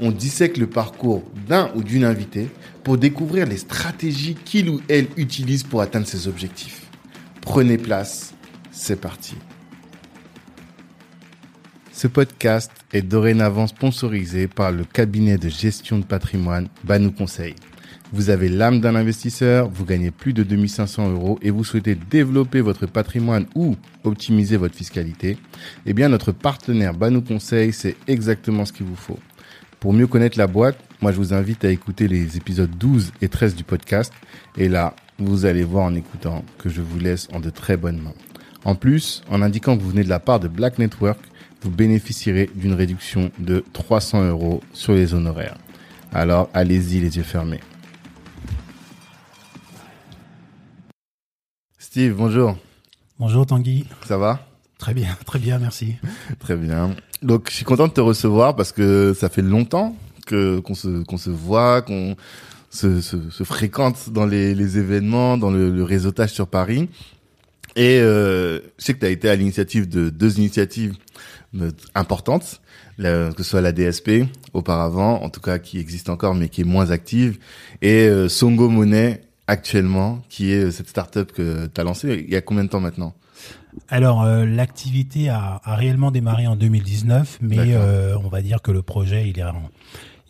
on dissèque le parcours d'un ou d'une invitée pour découvrir les stratégies qu'il ou elle utilise pour atteindre ses objectifs. Prenez place, c'est parti. Ce podcast est dorénavant sponsorisé par le cabinet de gestion de patrimoine Banou Conseil. Vous avez l'âme d'un investisseur, vous gagnez plus de 2500 euros et vous souhaitez développer votre patrimoine ou optimiser votre fiscalité, eh bien notre partenaire Banou Conseil, c'est exactement ce qu'il vous faut. Pour mieux connaître la boîte, moi je vous invite à écouter les épisodes 12 et 13 du podcast. Et là, vous allez voir en écoutant que je vous laisse en de très bonnes mains. En plus, en indiquant que vous venez de la part de Black Network, vous bénéficierez d'une réduction de 300 euros sur les honoraires. Alors allez-y les yeux fermés. Steve, bonjour. Bonjour Tanguy. Ça va? Très bien, très bien, merci. Très bien. Donc je suis content de te recevoir parce que ça fait longtemps que qu'on se qu'on se voit, qu'on se, se, se, fréquente dans les, les événements, dans le, le, réseautage sur Paris. Et euh, je sais que tu as été à l'initiative de deux initiatives euh, importantes, que ce soit la DSP auparavant, en tout cas qui existe encore mais qui est moins active, et euh, Songo Money actuellement, qui est euh, cette startup que tu as lancée il y a combien de temps maintenant? Alors, euh, l'activité a, a, réellement démarré en 2019, mais euh, on va dire que le projet, il est en,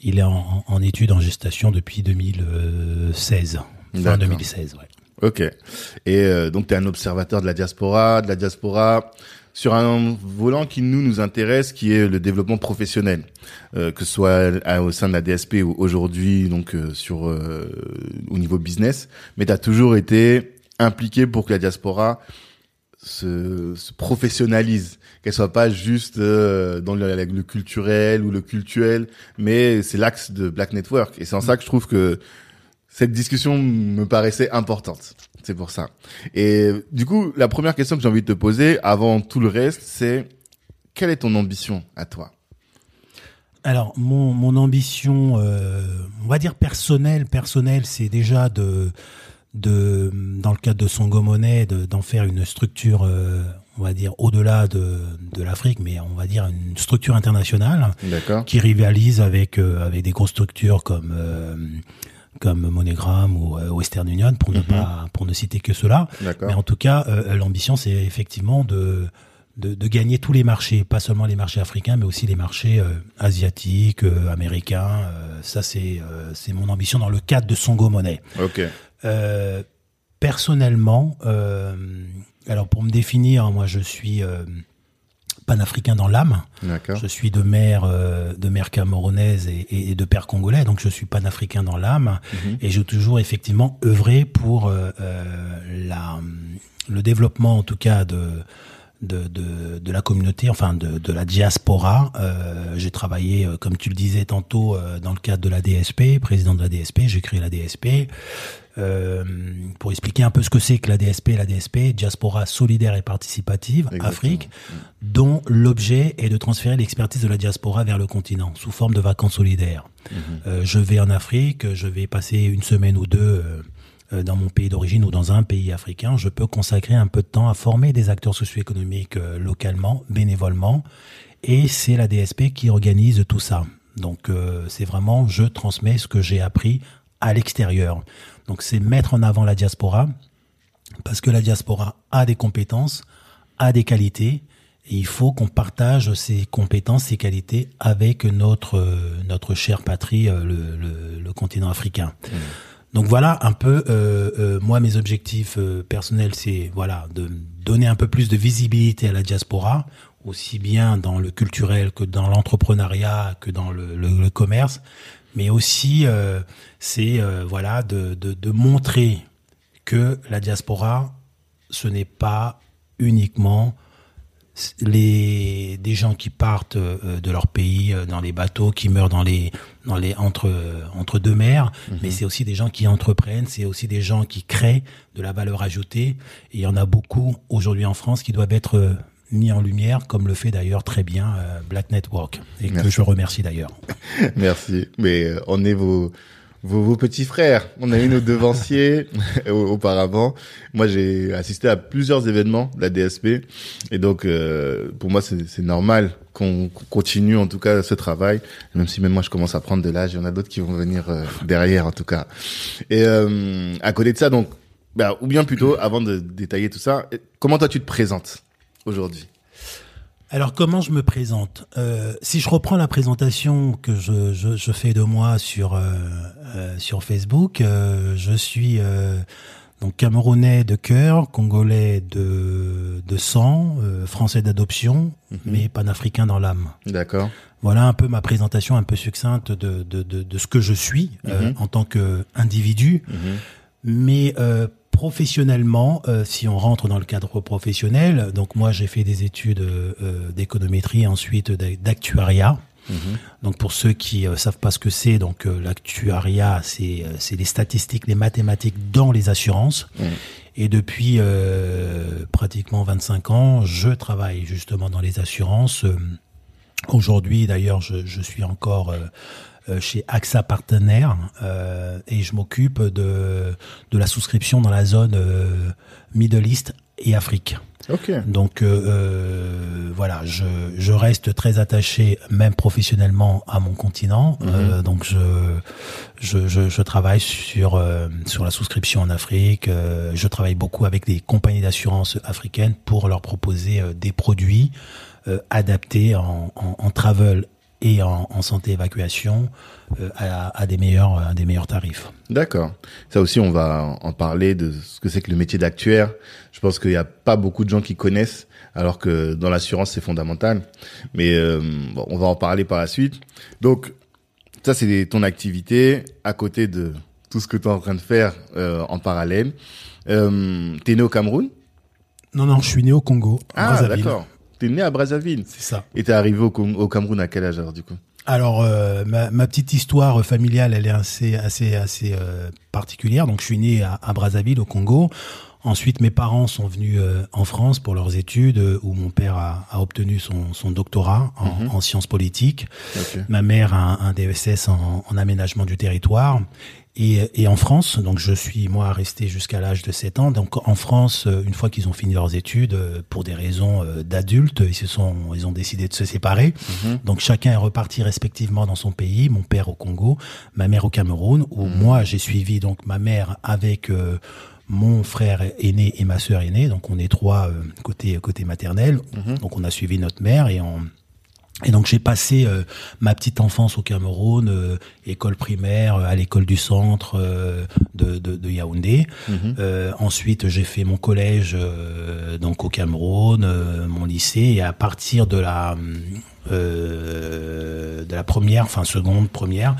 il est en, en étude, en gestation depuis 2016, fin 2016. Ouais. Ok. Et euh, donc, tu es un observateur de la diaspora, de la diaspora sur un volant qui nous nous intéresse, qui est le développement professionnel, euh, que ce soit au sein de la DSP ou aujourd'hui donc euh, sur au niveau business. Mais tu as toujours été impliqué pour que la diaspora se, se professionnalise, qu'elle soit pas juste euh, dans le, le, culturel ou le cultuel, mais c'est l'axe de Black Network. Et c'est en ça que je trouve que cette discussion me paraissait importante. C'est pour ça. Et du coup, la première question que j'ai envie de te poser, avant tout le reste, c'est quelle est ton ambition à toi? Alors mon, mon ambition, euh, on va dire personnelle, personnelle, c'est déjà de de, dans le cadre de son Monnaie, d'en faire une structure, euh, on va dire, au-delà de, de l'Afrique, mais on va dire une structure internationale qui rivalise avec, euh, avec des grosses structures comme, comme MoneyGram ou Western Union, pour ne, pas, pour ne citer que cela. Mais en tout cas, l'ambition, c'est effectivement de, de, de, gagner tous les marchés, pas seulement les marchés africains, mais aussi les marchés asiatiques, américains. ça, c'est c'est mon ambition dans le cadre de Songo Monnaie. Ok. Euh, personnellement, euh, alors pour me définir, moi je suis euh, panafricain dans l'âme. Je suis de mère de mère camerounaise et, et, de père congolais, donc je suis panafricain dans l'âme Mhm. et j'ai toujours effectivement œuvré pour la le développement en tout cas de de, de, de, la communauté, enfin de, de la diaspora. Euh, j'ai travaillé, euh, comme tu le disais tantôt, euh, dans le cadre de la DSP, président de la DSP, j'ai créé la DSP. Euh, pour expliquer un peu ce que c'est que la DSP, la DSP, Diaspora solidaire et participative, Exactement. Afrique, dont l'objet est de transférer l'expertise de la diaspora vers le continent sous forme de vacances solidaires. Mhm. je vais en Afrique, je vais passer une semaine ou deux dans mon pays d'origine ou dans un pays africain, je peux consacrer un peu de temps à former des acteurs socio-économiques euh, localement, bénévolement, et c'est la DSP qui organise tout ça. Donc euh, c'est vraiment, je transmets ce que j'ai appris à l'extérieur. Donc c'est mettre en avant la diaspora, parce que la diaspora a des compétences, a des qualités, et il faut qu'on partage ces compétences, ces qualités avec notre euh, notre chère patrie, le, le, le continent africain. Mmh. Donc voilà un peu euh, euh, moi mes objectifs euh, personnels, c'est voilà de donner un peu plus de visibilité à la diaspora, aussi bien dans le culturel que dans l'entrepreneuriat que dans le, commerce, mais aussi c'est voilà de, de, de montrer que la diaspora ce n'est pas uniquement les des gens qui partent de leur pays dans les bateaux, qui meurent dans les dans les entre entre deux mers, Mhm. mais c'est aussi des gens qui entreprennent, c'est aussi des gens qui créent de la valeur ajoutée. Et il y en a beaucoup aujourd'hui en France qui doivent être euh, mis en lumière, comme le fait d'ailleurs très bien euh, Black Network, et que je remercie d'ailleurs. Merci. Mais euh, on est vos, vos, vos petits frères. On a eu nos devanciers au- auparavant. Moi, j'ai assisté à plusieurs événements de la DSP. Et donc, euh, pour moi, c'est normal qu'on continue en tout cas ce travail. Même si même moi, je commence à prendre de l'âge. Il y en a d'autres qui vont venir euh, derrière en tout cas. Et euh, à côté de ça, donc, bah, ou bien plutôt, avant de détailler tout ça, comment toi tu te présentes aujourd'hui? Alors comment je me présente? Euh, Si je reprends la présentation que je, fais de moi sur sur Facebook, je suis donc camerounais de cœur, congolais de de sang, euh, français d'adoption, mais panafricain dans l'âme. D'accord. Voilà un peu ma présentation un peu succincte de de, de, de ce que je suis euh, en tant que individu. Mhm. Mais euh, professionnellement, euh, si on rentre dans le cadre professionnel, donc moi j'ai fait des études euh, d'économétrie, ensuite d'a- d'actuariat. Mhm. Donc pour ceux qui euh, savent pas ce que c'est, donc euh, l'actuariat, c'est euh, c'est les statistiques, les mathématiques dans les assurances. Et depuis euh, pratiquement 25 ans, je travaille justement dans les assurances. Euh, Aujourd'hui, d'ailleurs, je, je suis encore chez AXA Partenaire euh, et je m'occupe de, de la souscription dans la zone euh, Middle East et Afrique. Ok. Donc euh, euh, voilà, je, je reste très attaché, même professionnellement, à mon continent. Euh, donc je, je, je, je travaille sur euh, sur la souscription en Afrique. Euh, je travaille beaucoup avec des compagnies d'assurance africaines pour leur proposer euh, des produits euh, adaptés en, en, en travel et en, en santé évacuation euh, à, à des meilleurs à des meilleurs tarifs. D'accord. Ça aussi, on va en parler de ce que c'est que le métier d'actuaire. Je pense qu'il n'y a pas beaucoup de gens qui connaissent, alors que dans l'assurance, c'est fondamental. Mais euh, bon, on va en parler par la suite. Donc, ça, c'est ton activité à côté de tout ce que tu es en train de faire euh, en parallèle. Euh, T'es né au Cameroun? Non non, je suis né au Congo, Ah, d'accord. T'es né à Brazzaville. C'est ça. Et t'es arrivé au, Cameroun à quel âge alors du coup? Alors, euh, ma, ma petite histoire familiale, elle est assez, assez, assez euh, particulière. Donc, je suis né à, à Brazzaville, au Congo. Ensuite, mes parents sont venus euh, en France pour leurs études, euh, où mon père a, a obtenu son, son doctorat en, en sciences politiques. Ma mère a un, un DSS en, en aménagement du territoire. Et, et en France, donc je suis moi resté jusqu'à l'âge de 7 ans. Donc en France, euh, une fois qu'ils ont fini leurs études, pour des raisons d'adultes, ils se sont, ils ont décidé de se séparer. Donc chacun est reparti respectivement dans son pays. Mon père au Congo, ma mère au Cameroun. Où moi j'ai suivi donc ma mère avec euh, mon frère aîné et ma sœur aînée. Donc on est trois euh, côté côté maternel. Donc on a suivi notre mère et on et donc j'ai passé euh, ma petite enfance au Cameroun, euh, école primaire euh, à l'école du centre euh, de, de, de Yaoundé. Euh, ensuite j'ai fait mon collège euh, donc au Cameroun, euh, mon lycée et à partir de la euh, de la première, enfin seconde, première,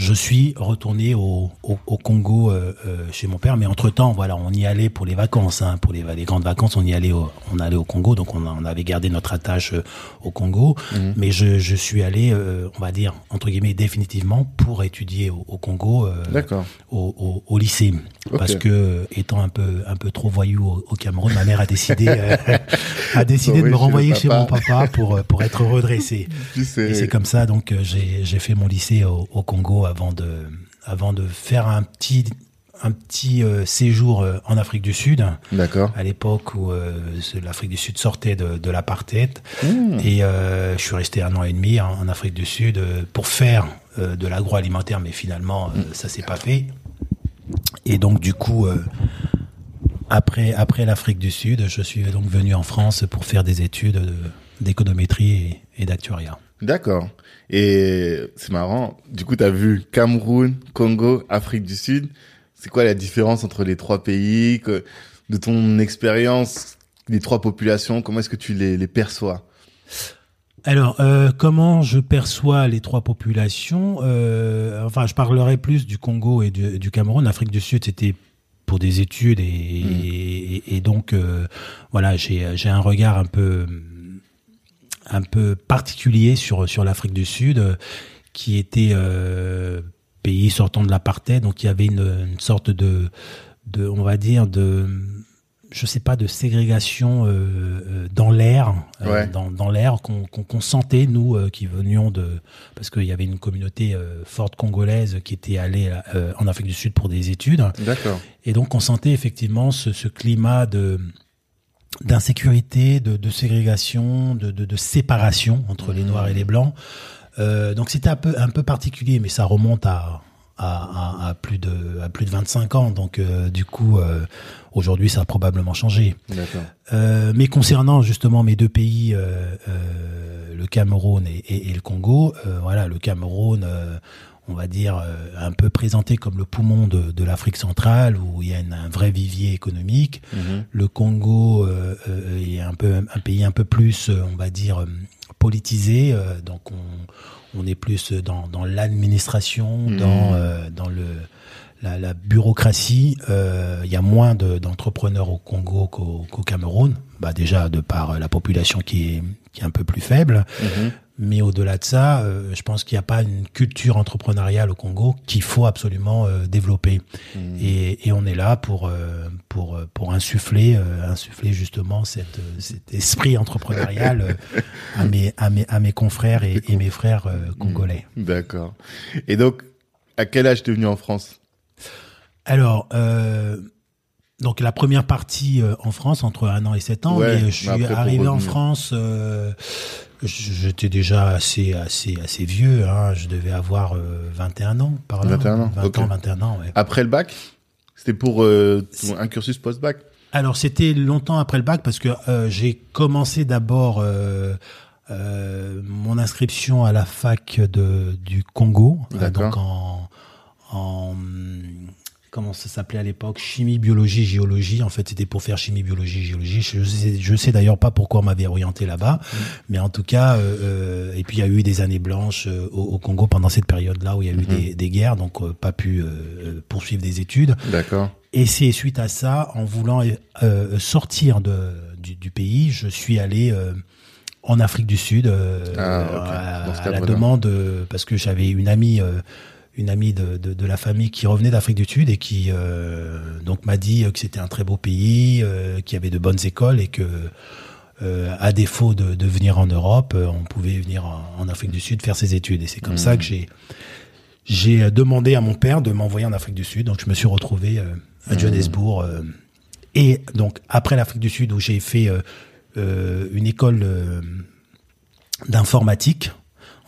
je suis retourné au, au, au Congo euh, euh, chez mon père, mais entre temps, voilà, on y allait pour les vacances, hein, pour les, les grandes vacances, on y allait, au, on allait au Congo, donc on, a- on avait gardé notre attache euh, au Congo, mais je, je suis allé, euh, on va dire entre guillemets définitivement pour étudier au, au Congo, euh, au, au, au lycée, parce que étant un peu un peu trop voyou au, au Cameroun, ma mère a décidé a décidé de me Envoyer renvoyer chez mon papa. pour pour être redressé. Et c'est comme ça donc j'ai fait mon lycée au, au Congo avant de avant de faire un petit un petit euh, séjour euh, en Afrique du Sud D'accord. à l'époque où euh, l'Afrique du Sud sortait de, de l'apartheid Mmh. et euh, je suis resté un an et demi en, en Afrique du Sud pour faire de l'agroalimentaire mais finalement euh, ça s'est pas fait et donc du coup après après l'Afrique du Sud je suis donc venu en France pour faire des études de- d'économétrie et, et d'actuariat D'accord. Et c'est marrant. Du coup, tu as vu Cameroun, Congo, Afrique du Sud. C'est quoi la différence entre les trois pays que, De ton expérience, les trois populations, comment est-ce que tu les, les perçois? Alors, euh, comment je perçois les trois populations? Euh, Enfin, je parlerai plus du Congo et du, du Cameroun. L'Afrique du Sud, c'était pour des études et, et, et donc euh, voilà, j'ai j'ai un regard un peu un peu particulier sur sur l'Afrique du Sud, qui était pays sortant de l'apartheid, donc il y avait une, une sorte de de, on va dire, de je sais pas de ségrégation euh, euh dans l'air euh, dans, dans l'air qu'on qu'on sentait nous euh, qui venions de parce qu'il y avait une communauté forte congolaise qui était allée en Afrique du Sud pour des études. D'accord. Et donc on sentait effectivement ce, ce climat de d'insécurité de, de ségrégation de, de, de séparation entre les noirs et les blancs donc c'était un peu un peu particulier mais ça remonte à à, à, plus de à plus de 25 ans. Donc euh, du coup, euh, aujourd'hui, ça a probablement changé. Euh, mais concernant justement mes deux pays, euh, le Cameroun et, et, et, le Congo, voilà, le Cameroun. On va dire un peu présenté comme le poumon de, de l'Afrique centrale où il y a un vrai vivier économique. Mm-hmm. Le Congo est un peu un pays un peu plus, on va dire, politisé. donc on, on est plus dans, dans l'administration, mmh. dans, euh, dans le, la, la bureaucratie. Euh, il y a moins d'entrepreneurs au Congo qu'au Cameroun. Bah déjà de par la population qui est, qui est un peu plus faible. Mmh. Mais au-delà de ça, euh, je pense qu'il n'y a pas une culture entrepreneuriale au Congo qu'il faut absolument euh, développer. Mmh. Et, et, on est là pour euh, pour pour insuffler insuffler justement cette, cet esprit entrepreneurial à mes à mes à mes confrères et, et mes frères congolais. Mmh. D'accord. Et donc, à quel âge es venu en France? Alors. Donc la première partie en France entre un an et sept ans, ouais, je suis arrivé en France euh, J'étais déjà assez assez assez vieux. Hein. Je devais avoir euh, 21 ans par là. 21 ans. 20 okay. ans, 21 ans. Ouais. Après le bac, c'était pour euh, un cursus post-bac. Alors c'était longtemps après le bac parce que euh, j'ai commencé d'abord euh, euh, mon inscription à la fac de du Congo, donc en en comment ça s'appelait à l'époque chimie biologie géologie en fait c'était pour faire chimie biologie géologie je sais je sais d'ailleurs pas pourquoi on m'avait orienté là-bas mmh. mais en tout cas euh, euh, et puis il y a eu des années blanches euh, au, au, Congo pendant cette période là où il y a eu mmh. des, des, guerres donc euh, pas pu euh, poursuivre des études d'accord et c'est suite à ça en voulant euh, sortir de du, du, pays je suis allé en Afrique du Sud ah, okay. à, à la demande parce que j'avais une amie une amie de, de, de, la famille qui revenait d'Afrique du Sud et qui euh, donc m'a dit que c'était un très beau pays, euh, qu'il y avait de bonnes écoles et que euh, à défaut de, de, venir en Europe, euh, on pouvait venir en, en, Afrique du Sud faire ses études. Et c'est comme mmh. ça que j'ai j'ai demandé à mon père de m'envoyer en Afrique du Sud. Donc je me suis retrouvé euh, à mmh. Johannesburg. et donc après l'Afrique du Sud où j'ai fait une école d'informatique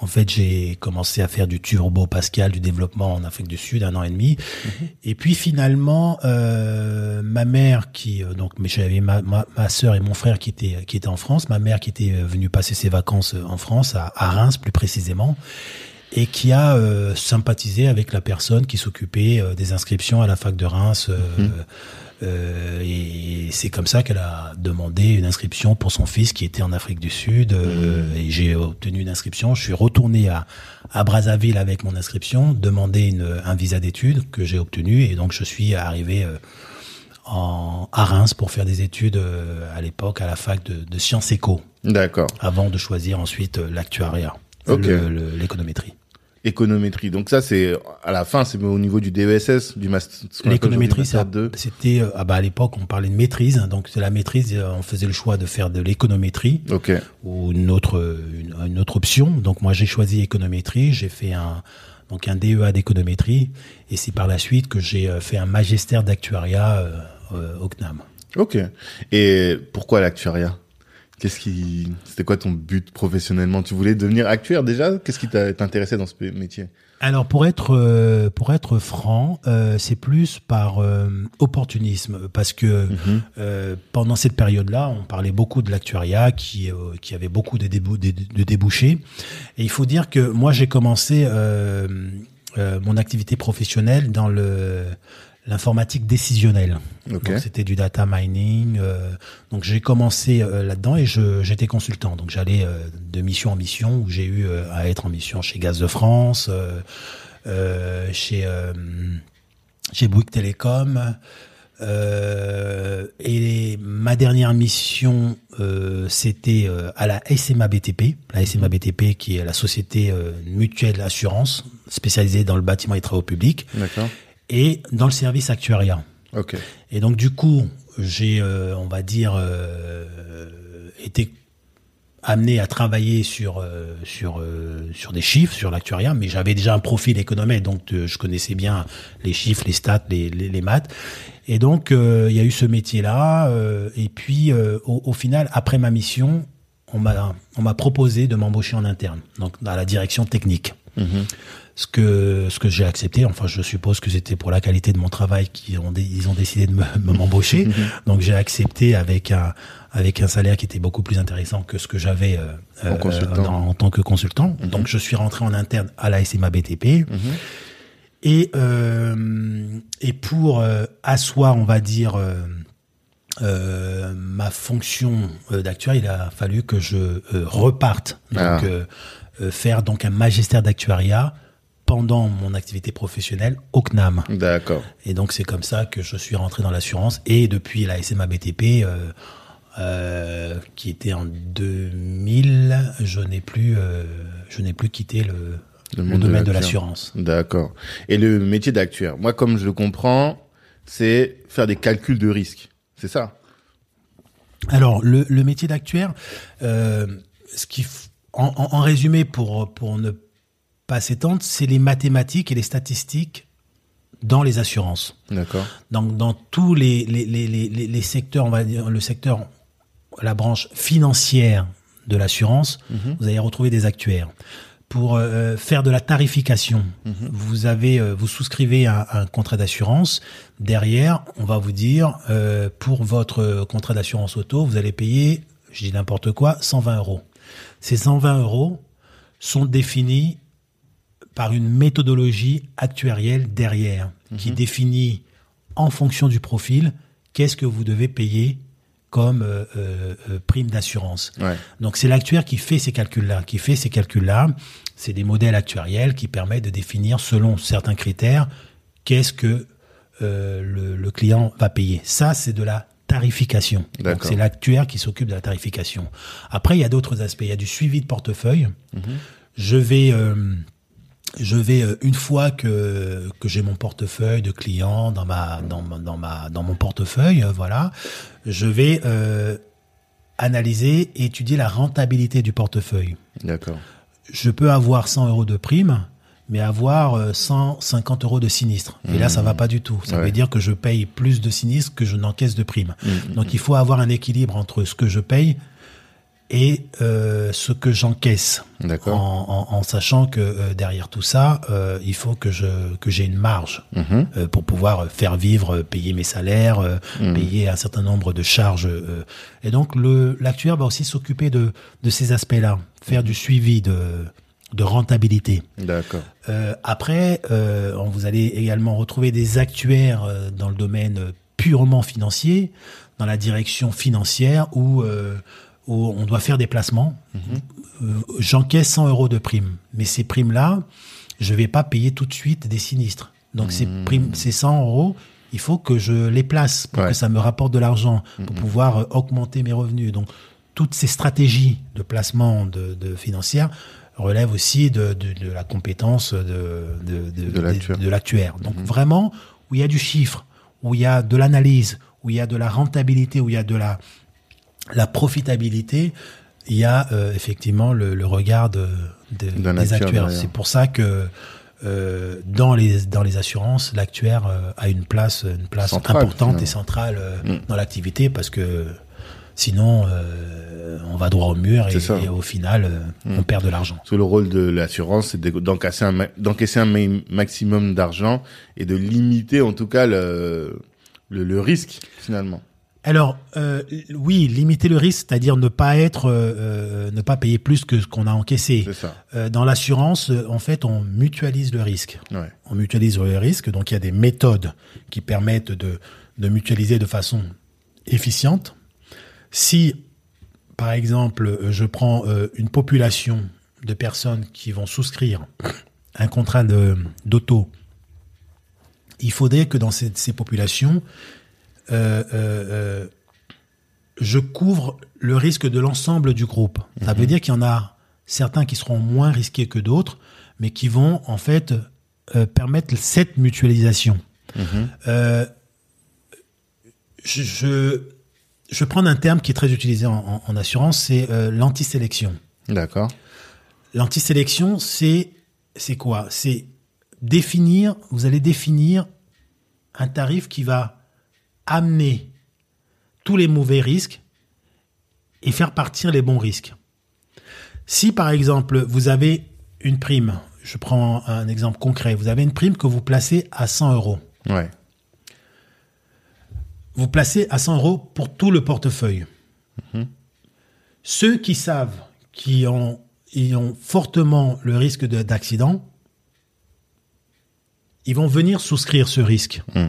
en fait, j'ai commencé à faire du turbo Pascal, du développement en Afrique du Sud, un an et demi. -hmm. Et puis finalement, euh, ma mère qui euh, donc, mais j'avais ma, ma, ma sœur et mon frère qui étaient qui étaient en France, ma mère qui était euh, venue passer ses vacances euh, en France, à, à Reims plus précisément, et qui a euh, sympathisé avec la personne qui s'occupait euh, des inscriptions à la fac de Reims. Euh, et c'est comme ça qu'elle a demandé une inscription pour son fils qui était en Afrique du Sud. Euh, mmh. Et j'ai obtenu une inscription. Je suis retourné à, à Brazzaville avec mon inscription, demandé une, un visa d'études que j'ai obtenu. Et donc je suis arrivé euh, en, à Reims pour faire des études euh, à l'époque à la fac de, de Sciences Éco. D'accord. Avant de choisir ensuite euh, l'actuariat, okay. l'économétrie économétrie. Donc ça, c'est à la fin, c'est au niveau du DESS, du master. L'économétrie, c'était ah bah à l'époque, on parlait de maîtrise. Donc c'est la maîtrise, euh, on faisait le choix de faire de l'économétrie okay. ou une autre une, une, autre option. Donc moi, j'ai choisi économétrie. J'ai fait un donc un DEA d'économétrie et c'est par la suite que j'ai euh, fait un magistère d'actuariat euh, euh, au CNAM. Ok. Et pourquoi l'actuariat? Qu'est-ce qui, c'était quoi ton but professionnellement? Tu voulais devenir actuaire déjà? Qu'est-ce qui t'intéressait dans ce métier? Alors pour être euh, pour être franc, euh, c'est plus par euh, opportunisme parce que mm -hmm. pendant cette période-là, on parlait beaucoup de l'actuariat qui qui avait beaucoup de, débou de, de, débouchés. Et il faut dire que moi j'ai commencé mon activité professionnelle dans le l'informatique décisionnelle. Okay. C'était du data mining. Euh, donc j'ai commencé euh, là-dedans et j'étais consultant. Donc j'allais euh, de mission en mission où j'ai eu euh, à être en mission chez Gaz de France, euh, chez chez Bouygues Télécom. Euh, et ma dernière mission, euh, c'était euh, à la SMA BTP, la SMA BTP qui est la société euh, mutuelle d'assurance spécialisée dans le bâtiment et travaux publics, D'accord. Et dans le service actuariat. Ok. Et donc du coup, j'ai, euh, on va dire, euh, été amené à travailler sur euh, sur euh, sur des chiffres, sur l'actuariat, mais j'avais déjà un profil économètre, donc euh, je connaissais bien les chiffres, les stats, les, les, les maths. Et donc il y a eu ce métier-là. euh, et puis au, au final, après ma mission, on m'a on m'a proposé de m'embaucher en interne, donc à la direction technique Mhm. Ce que ce que j'ai accepté. Enfin, je suppose que c'était pour la qualité de mon travail qu'ils ont ils ont décidé de me me- m'embaucher. Donc j'ai accepté avec un avec un salaire qui était beaucoup plus intéressant que ce que j'avais euh, En euh, en tant que consultant. Donc je suis rentré en interne à la SMA BTP. Mhm. Et euh, et pour euh, asseoir, on va dire. euh, euh, ma fonction euh, d'actuaire, il a fallu que je euh, reparte donc Ah. faire donc un magistère d'actuariat pendant mon activité professionnelle au CNAM. D'accord. Et donc c'est comme ça que je suis rentré dans l'assurance et depuis la SMA BTP euh, euh, qui était en 2000, je n'ai plus euh, je n'ai plus quitté le, Le domaine de l'assurance. D'accord. Et le métier d'actuaire, moi, comme je le comprends, c'est faire des calculs de risque. C'est ça? Alors, le, le métier d'actuaire, euh, ce qui, en- en résumé, pour, pour ne pas s'étendre, c'est les mathématiques et les statistiques dans les assurances. D'accord. Dans, dans tous les, les, les, les, secteurs, on va dire le secteur, la branche financière de l'assurance, vous allez retrouver des actuaires. Pour euh, faire de la tarification, vous avez, euh, vous souscrivez un, un contrat d'assurance. Derrière, on va vous dire euh, pour votre contrat d'assurance auto, vous allez payer, je dis n'importe quoi, 120 euros. Ces 120 euros sont définis par une méthodologie actuarielle derrière, qui définit en fonction du profil qu'est-ce que vous devez payer comme euh, euh, euh, prime d'assurance. Ouais. Donc c'est l'actuaire qui fait ces calculs-là, qui fait ces calculs-là. C'est des modèles actuariels qui permettent de définir selon certains critères qu'est-ce que euh, le, le client va payer. Ça, c'est de la tarification. C'est l'actuaire qui s'occupe de la tarification. Après, il y a d'autres aspects. Il y a du suivi de portefeuille. Je vais euh, je vais euh, une fois que que j'ai mon portefeuille de clients dans ma dans ma- dans ma dans mon portefeuille, euh, voilà, je vais euh, analyser et étudier la rentabilité du portefeuille. D'accord. Je peux avoir 100 euros de prime, mais avoir euh, 150 euros de sinistre. Et là, ça va pas du tout. Ça Ouais. veut dire que je paye plus de sinistres que je n'encaisse de prime. Mhm. Donc, il faut avoir un équilibre entre ce que je paye et euh, ce que j'encaisse en, D'accord. en- en sachant que euh, derrière tout ça, euh, il faut que je que j'ai une marge Mhm. euh, pour pouvoir faire vivre, payer mes salaires, euh, Mhm. payer un certain nombre de charges. euh. Et donc le l'actuaire va aussi s'occuper de de ces aspects-là, faire du suivi de de rentabilité. D'accord. Euh, après, euh, on- vous allez également retrouver des actuaires euh, dans le domaine purement financier, dans la direction financière où, euh, où on doit faire des placements. Euh, J'encaisse 100 euros de primes, mais ces primes-là, je vais pas payer tout de suite des sinistres. Donc ces primes, ces 100 euros, il faut que je les place pour Ouais. que ça me rapporte de l'argent, pour pouvoir euh, augmenter mes revenus. Donc toutes ces stratégies de placement de, de financières relèvent aussi de, de, de la compétence de, de, l'actuaire. de l'actuaire. Donc vraiment, où il y a du chiffre, où il y a de l'analyse, où il y a de la rentabilité, où il y a de la, la profitabilité, il y a euh, effectivement le, le regard de, de- des actuaire actuaires. C'est pour ça que euh, dans les dans les assurances, l'actuaire euh, a une place une place Centrale, importante finalement. et centrale euh, Mm. dans l'activité parce que sinon euh, on va droit au mur et, au final euh, Mm. on perd de l'argent. Parce que le rôle de l'assurance, c'est de- d'encaisser un, d'encaisser un ma- maximum d'argent et de limiter en tout cas le, le, le risque finalement. Alors euh, oui, limiter le risque, c'est-à-dire ne pas être euh, euh, ne pas payer plus que ce qu'on a encaissé. Ça. Euh, dans l'assurance, euh, en fait, on mutualise le risque. Ouais. on mutualise le risque. Donc il y a des méthodes qui permettent de, de mutualiser de façon efficiente. Si, par exemple, euh, je prends une population de personnes qui vont souscrire un contrat d'auto, il faudrait que dans ces, ces populations, euh, euh, je couvre le risque de l'ensemble du groupe. Ça veut dire qu'il y en a certains qui seront moins risqués que d'autres, mais qui vont en fait euh, permettre cette mutualisation. Euh, je, je, je prendre un terme qui est très utilisé en, en- en assurance, c'est euh, l'antisélection. D'accord. L'antisélection, c'est c'est quoi? C'est définir. Vous allez définir un tarif qui va amener tous les mauvais risques et faire partir les bons risques. Si par exemple vous avez une prime, je prends un exemple concret, vous avez une prime que vous placez à 100 euros. Ouais. Vous placez à 100 euros pour tout le portefeuille. Ceux qui savent, qui ont, ils ont fortement le risque de- d'accident, ils vont venir souscrire ce risque. Mm.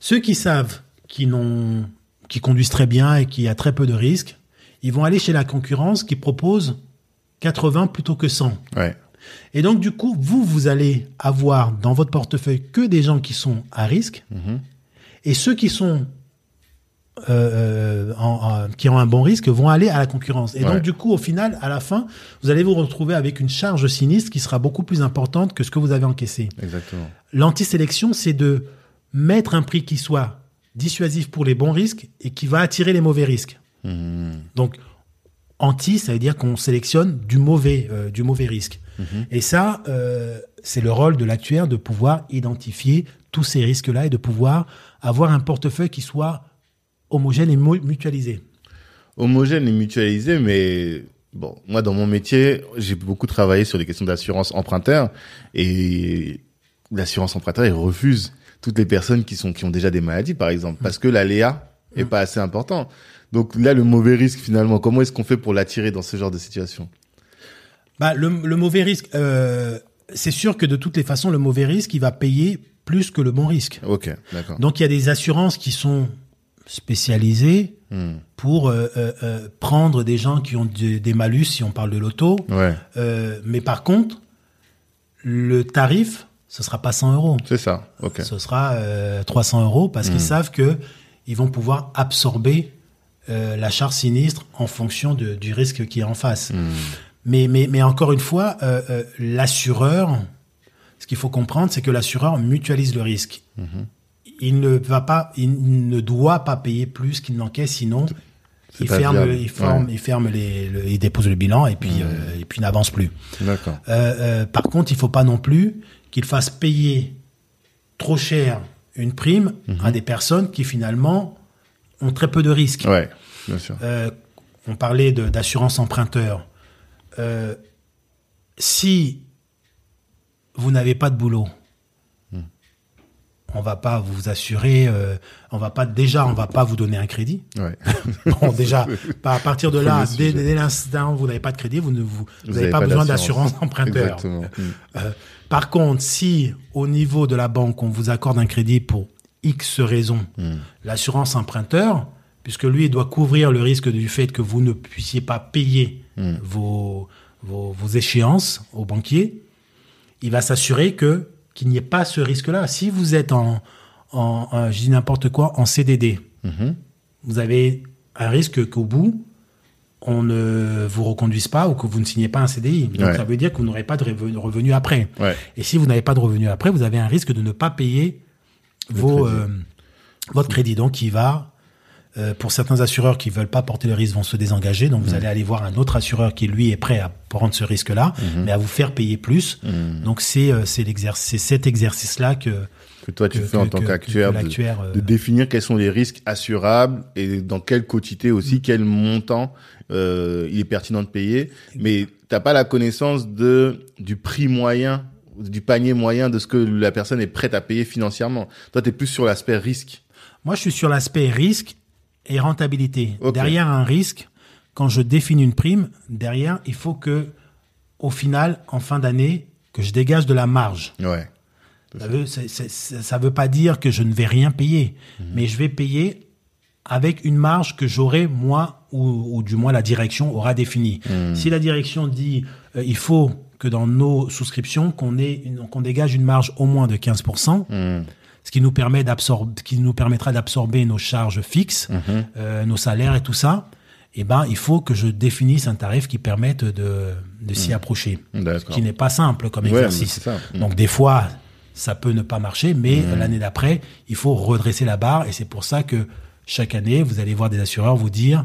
Ceux qui savent, qui n'ont, qui conduisent très bien et qui a très peu de risques, ils vont aller chez la concurrence qui propose 80 plutôt que 100. Ouais. Et donc, du coup, vous, vous allez avoir dans votre portefeuille que des gens qui sont à risque. Et ceux qui sont euh, en- en- qui ont un bon risque vont aller à la concurrence. Et Ouais. donc, du coup, au final, à la fin, vous allez vous retrouver avec une charge sinistre qui sera beaucoup plus importante que ce que vous avez encaissé. Exactement. L'antisélection, c'est de mettre un prix qui soit dissuasif pour les bons risques et qui va attirer les mauvais risques. Mhm. Donc, anti, ça veut dire qu'on sélectionne du mauvais, euh, du mauvais risque. Et ça, euh, c'est le rôle de l'actuaire de pouvoir identifier tous ces risques-là et de pouvoir avoir un portefeuille qui soit homogène et mu- mutualisé. homogène et mutualisé, mais bon, moi dans mon métier, j'ai beaucoup travaillé sur les questions d'assurance emprunteur et l'assurance emprunteur, il refuse toutes les personnes qui sont qui ont déjà des maladies, par exemple, parce que l'aléa est pas assez important. Donc là, le mauvais risque finalement, comment est-ce qu'on fait pour l'attirer dans ce genre de situation? Bah, le, le mauvais risque, euh, c'est sûr que de toutes les façons, le mauvais risque, il va payer plus que le bon risque. Ok, d'accord. Donc, il y a des assurances qui sont spécialisées Hmm. pour euh, euh, euh, prendre des gens qui ont des- des malus, si on parle de l'auto. Ouais, Euh, mais par contre, le tarif, ce sera pas 100 euros. c'est ça. Ok. Ce sera euh, 300 euros parce qu'ils savent que ils vont pouvoir absorber euh, la charge sinistre en fonction de- du risque qui est en face. Hmm. Mais, mais, mais encore une fois, euh, euh, l'assureur, ce qu'il faut comprendre, c'est que l'assureur mutualise le risque. Il ne va pas, il ne doit pas payer plus qu'il n'encaisse, sinon il ferme, il ferme, Ouais. il ferme les, le- il dépose le bilan et puis, euh, et puis n'avance plus. D'accord. Euh, euh, par contre, il faut pas non plus qu'il fasse payer trop cher une prime à des personnes qui finalement ont très peu de risques. Ouais, bien sûr. Euh, on parlait d'assurance emprunteur. Euh, si vous n'avez pas de boulot, on va pas vous assurer, euh, on va pas déjà, on va pas vous donner un crédit. Ouais. Bon, déjà, à partir de là, dès, l'instant où vous n'avez pas de crédit, vous ne vous, vous Vous n'avez avez pas, pas besoin d'assurance. emprunteur. Euh, par contre, si au niveau de la banque, on vous accorde un crédit pour X raisons, Hmm. l'assurance emprunteur, puisque lui il doit couvrir le risque du fait que vous ne puissiez pas payer Hmm. vos, vos, vos échéances au banquier, il va s'assurer que qu'il n'y ait pas ce risque-là. Si vous êtes en, en, en- je dis n'importe quoi, en CDD, Mhm. vous avez un risque qu'au bout, on ne vous reconduise pas ou que vous ne signez pas un CDI. Donc Ouais. ça veut dire que vous n'aurez pas de revenu revenu après. Ouais. Et si vous n'avez pas de revenu après, vous avez un risque de ne pas payer vos, crédit. euh, votre crédit. Donc il va, euh, pour certains assureurs qui veulent pas porter le risque, vont se désengager. Donc vous allez aller voir un autre assureur qui lui est prêt à prendre ce risque-là, mais à vous faire payer plus. Donc c'est euh, c'est cet exercice-là que Que toi, tu que- fais en que- tant qu'actuaire de- euh, de définir quels sont les risques assurables et dans quelle quantité aussi, quel montant euh, il est pertinent de payer. Mais t'as pas la connaissance de du prix moyen, du panier moyen de ce que la personne est prête à payer financièrement. Toi, t'es plus sur l'aspect risque. Moi, je suis sur l'aspect risque et rentabilité. Derrière un risque, quand je définis une prime, derrière, il faut que, au final, en fin d'année, que je dégage de la marge. Ouais. Ça veut, ça veut pas dire que je ne vais rien payer, mais je vais payer avec une marge que j'aurai moi ou, ou du moins la direction aura définie. Si la direction dit euh, il faut que dans nos souscriptions qu'on ait qu'on dégage une marge au moins de 15%, Hmm. Ce qui nous permet d'absorber, qui nous permettra d'absorber nos charges fixes, Mhm. euh, nos salaires et tout ça. Eh ben, il faut que je définisse un tarif qui permette de, de s'y approcher, ce qui n'est pas simple comme Ouais, exercice. Mhm. Donc des fois, ça peut ne pas marcher, mais l'année d'après, il faut redresser la barre, et c'est pour ça que chaque année, vous allez voir des assureurs vous dire,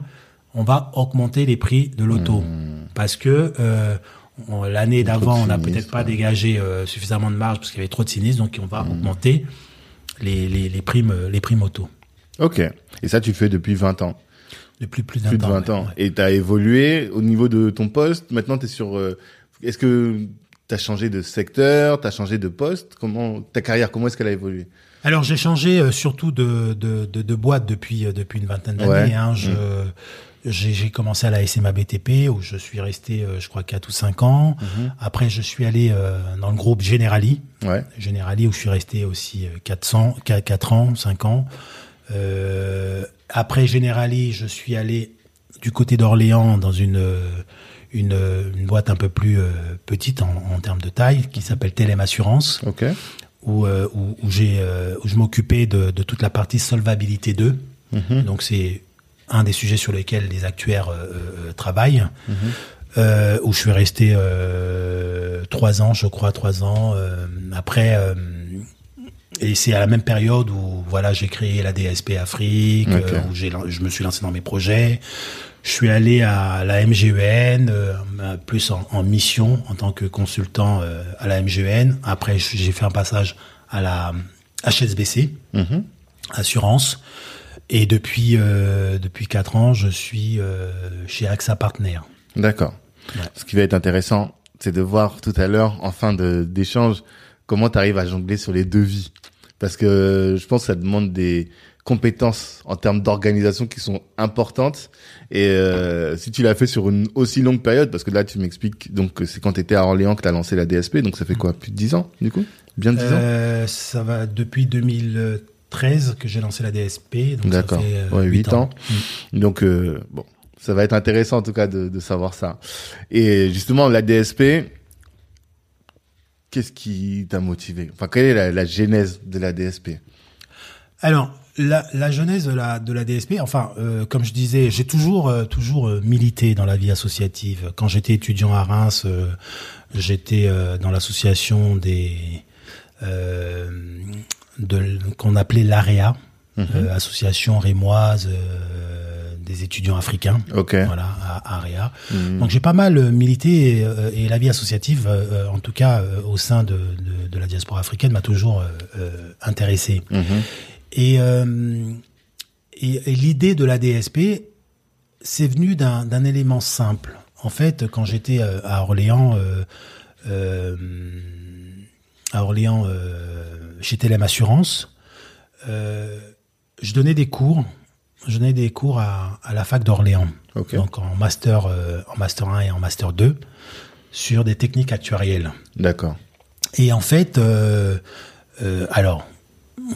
on va augmenter les prix de l'auto, parce que euh, l'année d'avant, on n'a peut-être pas ouais. dégagé euh, suffisamment de marge parce qu'il y avait trop de sinistres, donc on va augmenter les, les, les primes, les primes auto. Ok. Et ça, tu le fais depuis 20 ans. Depuis plus d'un Plus de temps. 20 ouais, ans. ouais. Et tu as évolué au niveau de ton poste. Maintenant, tu es sur... euh, Est-ce que tu as changé de secteur? Tu as changé de poste? Comment Ta carrière, comment est-ce qu'elle a évolué? Alors j'ai changé euh, surtout de, de, de, de boîte depuis, euh, depuis une vingtaine d'années. Ouais. Hein. Je, j'ai, j'ai commencé à la SMA BTP où je suis resté, euh, je crois, 4 ou 5 ans. Après, je suis allé euh, dans le groupe Generali. Ouais. Generali où je suis resté aussi euh, 400, 4, 4 ans, 5 ans. Euh, après Generali, je suis allé du côté d'Orléans dans une, euh, une, euh, une boîte un peu plus euh, petite en, en termes de taille qui s'appelle Telem Assurance où, euh, où, où j'ai euh, où je m'occupais de, de toute la partie solvabilité 2. Mhm. Donc c'est un des sujets sur lesquels les actuaires euh, euh, travaillent. Euh, où je suis resté euh, trois ans, je crois, trois ans. après, et c'est à la même période où voilà, j'ai créé la DSP Afrique, où j'ai, je me suis lancé dans mes projets. Je suis allé à la MGEN, plus en, en mission en tant que consultant à la MGEN. Après, j'ai fait un passage à la HSBC, Mhm. assurance. Et depuis euh, depuis quatre ans, je suis euh, chez AXA Partner. D'accord. Ouais. Ce qui va être intéressant, c'est de voir tout à l'heure, en fin d'échange, comment tu arrives à jongler sur les devis. Parce que je pense que ça demande des compétences en termes d'organisation qui sont importantes. Et euh, si tu l'as fait sur une aussi longue période, parce que là tu m'expliques donc c'est quand tu étais à Orléans que tu as lancé la DSP, donc ça fait quoi Plus de 10 ans du coup? Bien de 10 ans? Euh, ça va depuis 2013 que j'ai lancé la DSP. D'accord. euh, Ouais, huit 8 ans. Mm. Donc euh, bon, ça va être intéressant en tout cas de, de savoir ça. Et justement, la DSP, qu'est-ce qui t'a motivé? Enfin, quelle est la, la genèse de la DSP Alors, la, la genèse de la, de la DSP, enfin, euh, comme je disais, j'ai toujours, euh, toujours milité dans la vie associative. Quand j'étais étudiant à Reims, euh, j'étais dans l'association des de qu'on appelait l'AREA, euh, association rémoise euh, des étudiants africains. Ok. Voilà, à AREA. Mhm. Donc j'ai pas mal euh, milité et, et la vie associative, euh, en tout cas au sein de, de, de la diaspora africaine, m'a toujours intéressé. Mhm. Et, et, et l'idée de la DSP, c'est venu d'un élément simple. En fait, quand j'étais à Orléans, à Orléans, chez Telem Assurance, euh, je donnais des cours. Je donnais des cours à, à la fac d'Orléans, donc en master, euh, en master 1 et en master 2, sur des techniques actuarielles. D'accord. Et en fait, euh, alors,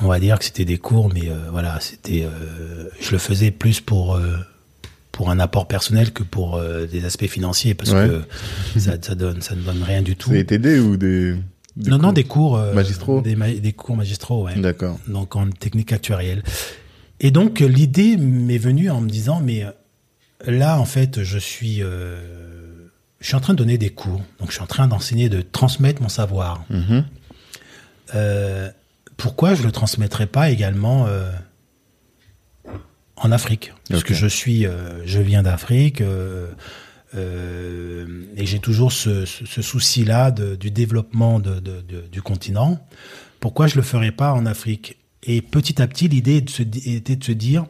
on va dire que c'était des cours, mais euh, voilà, c'était, euh, je le faisais plus pour euh, pour un apport personnel que pour des aspects financiers, parce Ouais. que ça, ça donne, ça ne donne rien du tout. Des TD ou des, des Non, non, des cours euh, Magistraux des, ma- des cours magistraux, ouais. D'accord. Donc en technique actuarielle. Et donc l'idée m'est venue en me disant, mais euh, là, en fait, je suis, euh, je suis en train de donner des cours, donc je suis en train d'enseigner, de transmettre mon savoir. Mhm. Euh, pourquoi je le transmettrais pas également en Afrique? Parce que je suis, je viens d'Afrique et j'ai toujours ce, ce- ce souci-là du développement de- de- de- du continent. Pourquoi je le ferais pas en Afrique? Et petit à petit, l'idée était de se dire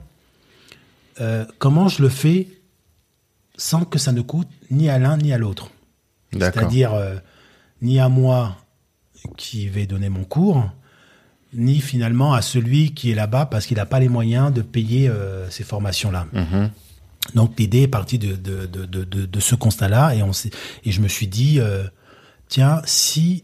euh, comment je le fais sans que ça ne coûte ni à l'un ni à l'autre? C'est-à-dire euh, ni à moi qui vais donner mon cours, ni finalement à celui qui est là-bas parce qu'il n'a pas les moyens de payer euh, ces formations-là. Mhm. Donc l'idée est partie de, de, de, de, de- de ce constat-là et, on et je me suis dit, euh, tiens, si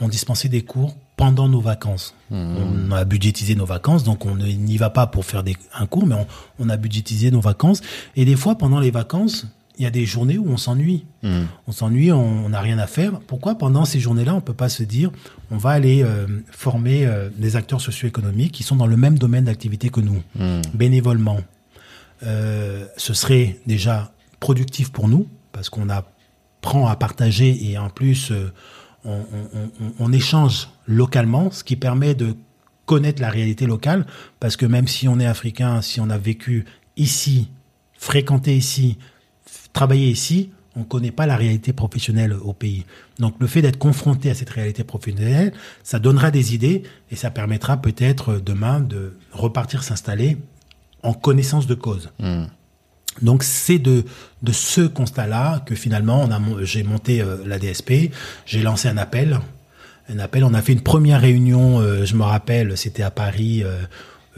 on dispensait des cours pendant nos vacances, on a budgétisé nos vacances, donc on n'y va pas pour faire des, un cours, mais on, on a budgétisé nos vacances. Et des fois, pendant les vacances, il y a des journées où on s'ennuie. Hmm. On s'ennuie, on n'a rien à faire. Pourquoi pendant ces journées-là, on peut pas se dire, on va aller euh, former euh, des acteurs socio-économiques qui sont dans le même domaine d'activité que nous, Hmm. bénévolement. Euh, ce serait déjà productif pour nous parce qu'on apprend à partager et en plus euh, on, on- échange localement, ce qui permet de connaître la réalité locale parce que même si on est africain, si on a vécu ici, fréquenté ici, travaillé ici, on ne connaît pas la réalité professionnelle au pays. Donc le fait d'être confronté à cette réalité professionnelle, ça donnera des idées et ça permettra peut-être euh, demain de repartir s'installer en connaissance de cause. Hmm. Donc c'est de de ce constat-là que finalement j'ai monté euh, la DSP, j'ai lancé un appel, un appel. On a fait une première réunion, euh, je me rappelle, c'était à Paris. euh,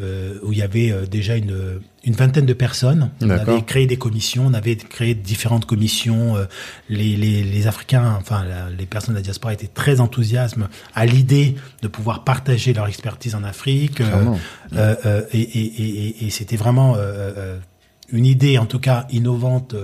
euh, où il y avait euh, déjà une, une vingtaine de personnes. On avait créé des commissions, on avait créé différentes commissions. euh, les, les, les Africains, enfin la- les personnes de la diaspora étaient très enthousiastes à l'idée de pouvoir partager leur expertise en Afrique. et et, et, et- et c'était vraiment une idée, en tout cas innovante,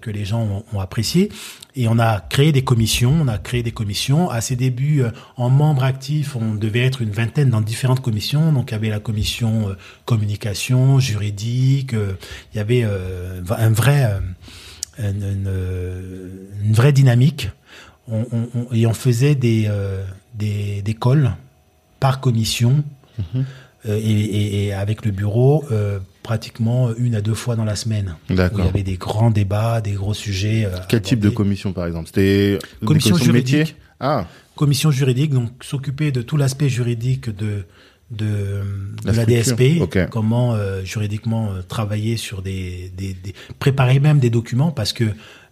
que les gens ont, ont apprécié. Et on a créé des commissions. On a créé des commissions. À ses débuts, euh, en membres actifs, on devait être une vingtaine dans différentes commissions. Donc, il y avait la commission euh, communication, juridique. euh, il y avait euh, un vrai, euh, une, une, euh, une vraie dynamique. On, on- on- et on faisait des, euh, des, des calls par commission euh, et, et- et avec le bureau euh, pratiquement une à deux fois dans la semaine. Où il y avait des grands débats, des gros sujets. euh, Quel type de commission, par exemple? C'était des Commission juridique. Ah, Commission juridique, donc s'occuper de tout l'aspect juridique de de, de La. DSP, comment euh, juridiquement euh, travailler sur des, des, des préparer même des documents parce que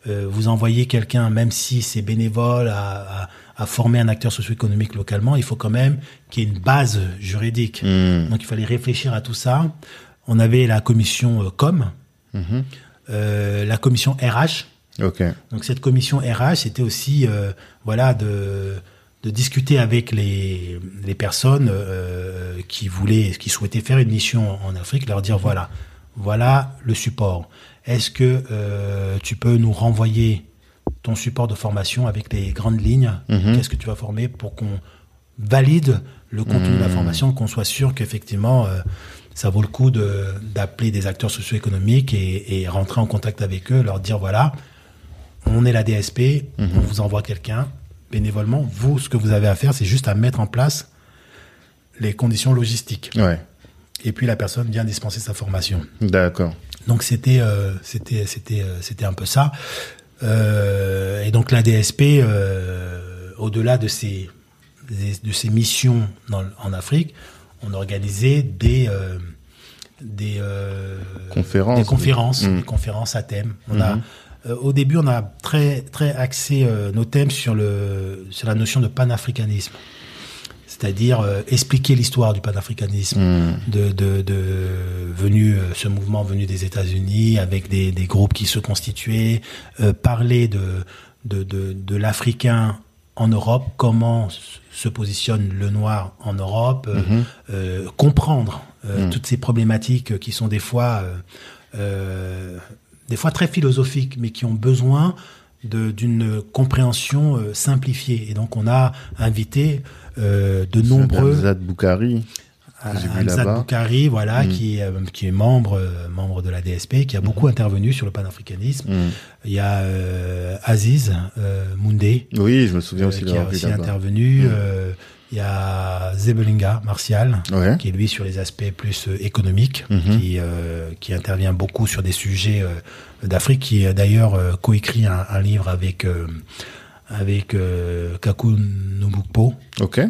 euh, vous envoyez quelqu'un, même si c'est bénévole, à, à, à former un acteur socio-économique localement, il faut quand même qu'il y ait une base juridique. hmm, Donc il fallait réfléchir à tout ça. On avait la commission euh, com, mhm. euh, la commission RH. ok. Donc cette commission RH, c'était aussi euh, voilà de de discuter avec les les personnes euh, qui voulaient, qui souhaitaient faire une mission en Afrique, leur dire voilà, voilà le support. Est-ce que euh, tu peux nous renvoyer ton support de formation avec les grandes lignes? Mhm. Qu'est-ce que tu vas former pour qu'on valide le contenu de la Mhm. formation, qu'on soit sûr qu'effectivement euh, ça vaut le coup de d'appeler des acteurs socio-économiques et, et rentrer en contact avec eux, leur dire voilà, on est la DSP, on vous envoie quelqu'un bénévolement. Vous, ce que vous avez à faire, c'est juste à mettre en place les conditions logistiques. Ouais. Et puis la personne vient dispenser sa formation. D'accord. Donc c'était euh, c'était c'était euh, c'était un peu ça. Euh, et donc la DSP, au-delà de ses de ses missions dans, en Afrique, on organisait des euh, des euh, Conférences. des conférences, des conférences à thème. On a euh, au début on a très très axé nos thèmes sur le sur la notion de panafricanisme, c'est-à-dire expliquer l'histoire du panafricanisme Hmm, de, de, de venu ce mouvement venu des États-Unis avec des, des groupes qui se constituaient, parler de de, de, de l'Africain en Europe, comment se positionne le noir en Europe, euh, mhm. euh, comprendre euh, Mhm. toutes ces problématiques qui sont des fois des fois très philosophiques, mais qui ont besoin d'une compréhension simplifiée. Et donc on a invité de nombreux Là-bas. Boukari, voilà, Mm. qui, est, euh, qui est membre, euh, membre de la DSP, qui a beaucoup intervenu sur le panafricanisme. Hmm. Il y a euh, Aziz euh, Moundé, Oui, je me souviens euh, aussi qui a aussi intervenu. Mm. Euh, il y a Zebelinga, Martial, Ouais. qui est lui sur les aspects plus économiques, Mhm. qui, euh, qui intervient beaucoup sur des sujets d'Afrique, qui a d'ailleurs coécrit un, un livre avec, euh, avec euh, Kaku Nubukpo Ok.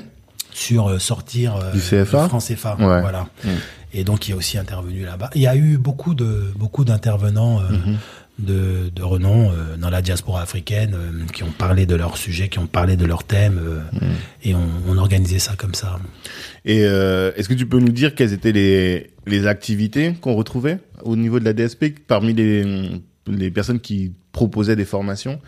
Sur euh, sortir euh, Du CFA? le franc CFA. Ouais. Voilà. Mm. Et donc, il est aussi intervenu là-bas. Il y a eu beaucoup de beaucoup d'intervenants euh, Mhm. de, de renom euh, dans la diaspora africaine euh, qui ont parlé de leur sujet, qui ont parlé de leurs thèmes, euh, Mm. et on, on organisait ça comme ça. Et euh, est-ce que tu peux nous dire quelles étaient les, les activités qu'on retrouvait au niveau de la DSP parmi les, les personnes qui proposaient des formations?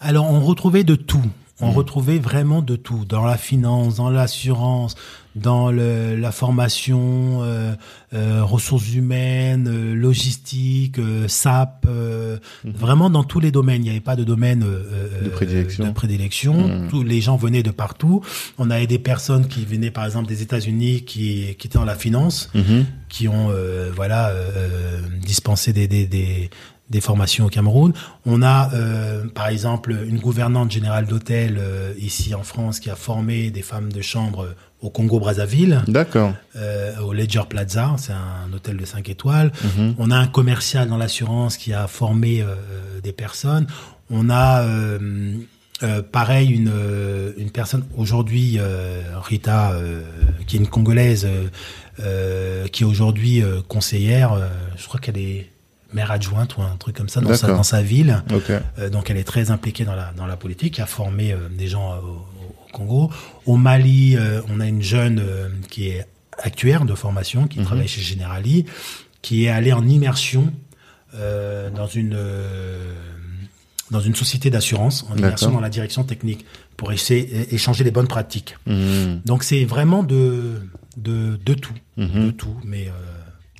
Alors, on retrouvait de tout. On Mhm. retrouvait vraiment de tout. Dans la finance, dans l'assurance, dans le, la formation, euh, euh, ressources humaines, euh, logistique, euh, SAP, euh, Mhm. vraiment dans tous les domaines. Il n'y avait pas de domaine euh, De prédilection. de prédilection. Mhm. Tous les gens venaient de partout. On avait des personnes qui venaient par exemple des États-Unis, qui, qui étaient dans la finance, Mhm. qui ont euh, voilà euh, dispensé des, des, des, des formations au Cameroun. On a euh, par exemple une gouvernante générale d'hôtel euh, ici en France qui a formé des femmes de chambre au Congo Brazzaville, D'accord. euh, au Ledger Plaza, c'est un hôtel de 5 étoiles. Mhm. On a un commercial dans l'assurance qui a formé des personnes. On a euh, pareil une, euh, une personne aujourd'hui, euh, Rita, qui est une Congolaise, qui est aujourd'hui conseillère. je crois qu'elle est maire adjointe ou un truc comme ça dans sa, D'accord. dans sa ville. Euh, donc elle est très impliquée dans la, dans la politique, a formé euh, des gens euh, au, au Congo. Au Mali, on a une jeune qui est actuaire de formation, qui Mhm. travaille chez Generali, qui est allée en immersion dans une dans une société d'assurance, en immersion dans la direction technique, pour essayer échanger les bonnes pratiques. Mhm. Donc c'est vraiment de de, de tout, Mhm. de tout. Mais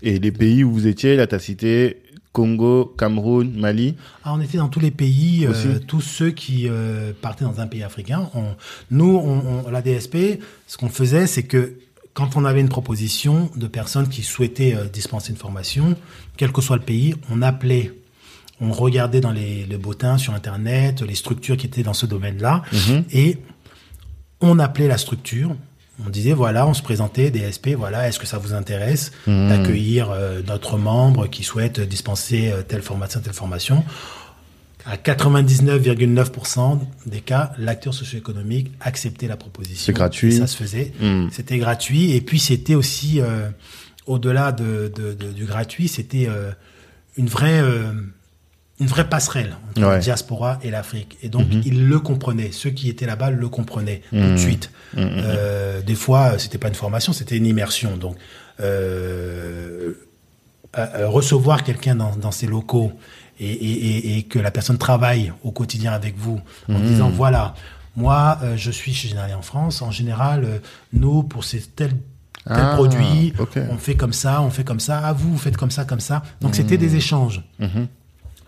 Et les pays où vous étiez, là, t'as cité Congo, Cameroun, Mali. Ah, on était dans tous les pays, euh, tous ceux qui euh, partaient dans un pays africain. On, nous, on, on- la DSP, ce qu'on faisait, c'est que quand on avait une proposition de personnes qui souhaitaient euh, dispenser une formation, quel que soit le pays, on appelait, on regardait dans les, les bottins sur Internet, les structures qui étaient dans ce domaine-là, Mhm. et on appelait la structure. On disait voilà, on se présentait DSP, voilà, est-ce que ça vous intéresse Mhm. d'accueillir euh, notre membre qui souhaite dispenser euh, telle formation, telle formation? À 99,9% des cas, l'acteur socio-économique acceptait la proposition. C'est gratuit. Ça se faisait. Mhm. C'était gratuit. Et puis c'était aussi, euh, au-delà de, de- de- du gratuit, c'était une vraie une vraie passerelle entre Ouais. la diaspora et l'Afrique. Et donc, Mhm. ils le comprenaient. Ceux qui étaient là-bas le comprenaient tout Mhm. de suite. Mhm. Euh, des fois, c'était pas une formation, c'était une immersion. Donc, euh, euh, euh, recevoir quelqu'un dans, dans ses locaux et, et- et- et que la personne travaille au quotidien avec vous en Mhm. disant voilà, moi, euh, je suis chez Général en France. En général, euh, nous, pour ces tel tel Ah, produit, on fait comme ça, on fait comme ça. Ah, vous, vous faites comme ça, comme ça. Donc, c'était des échanges. Mhm.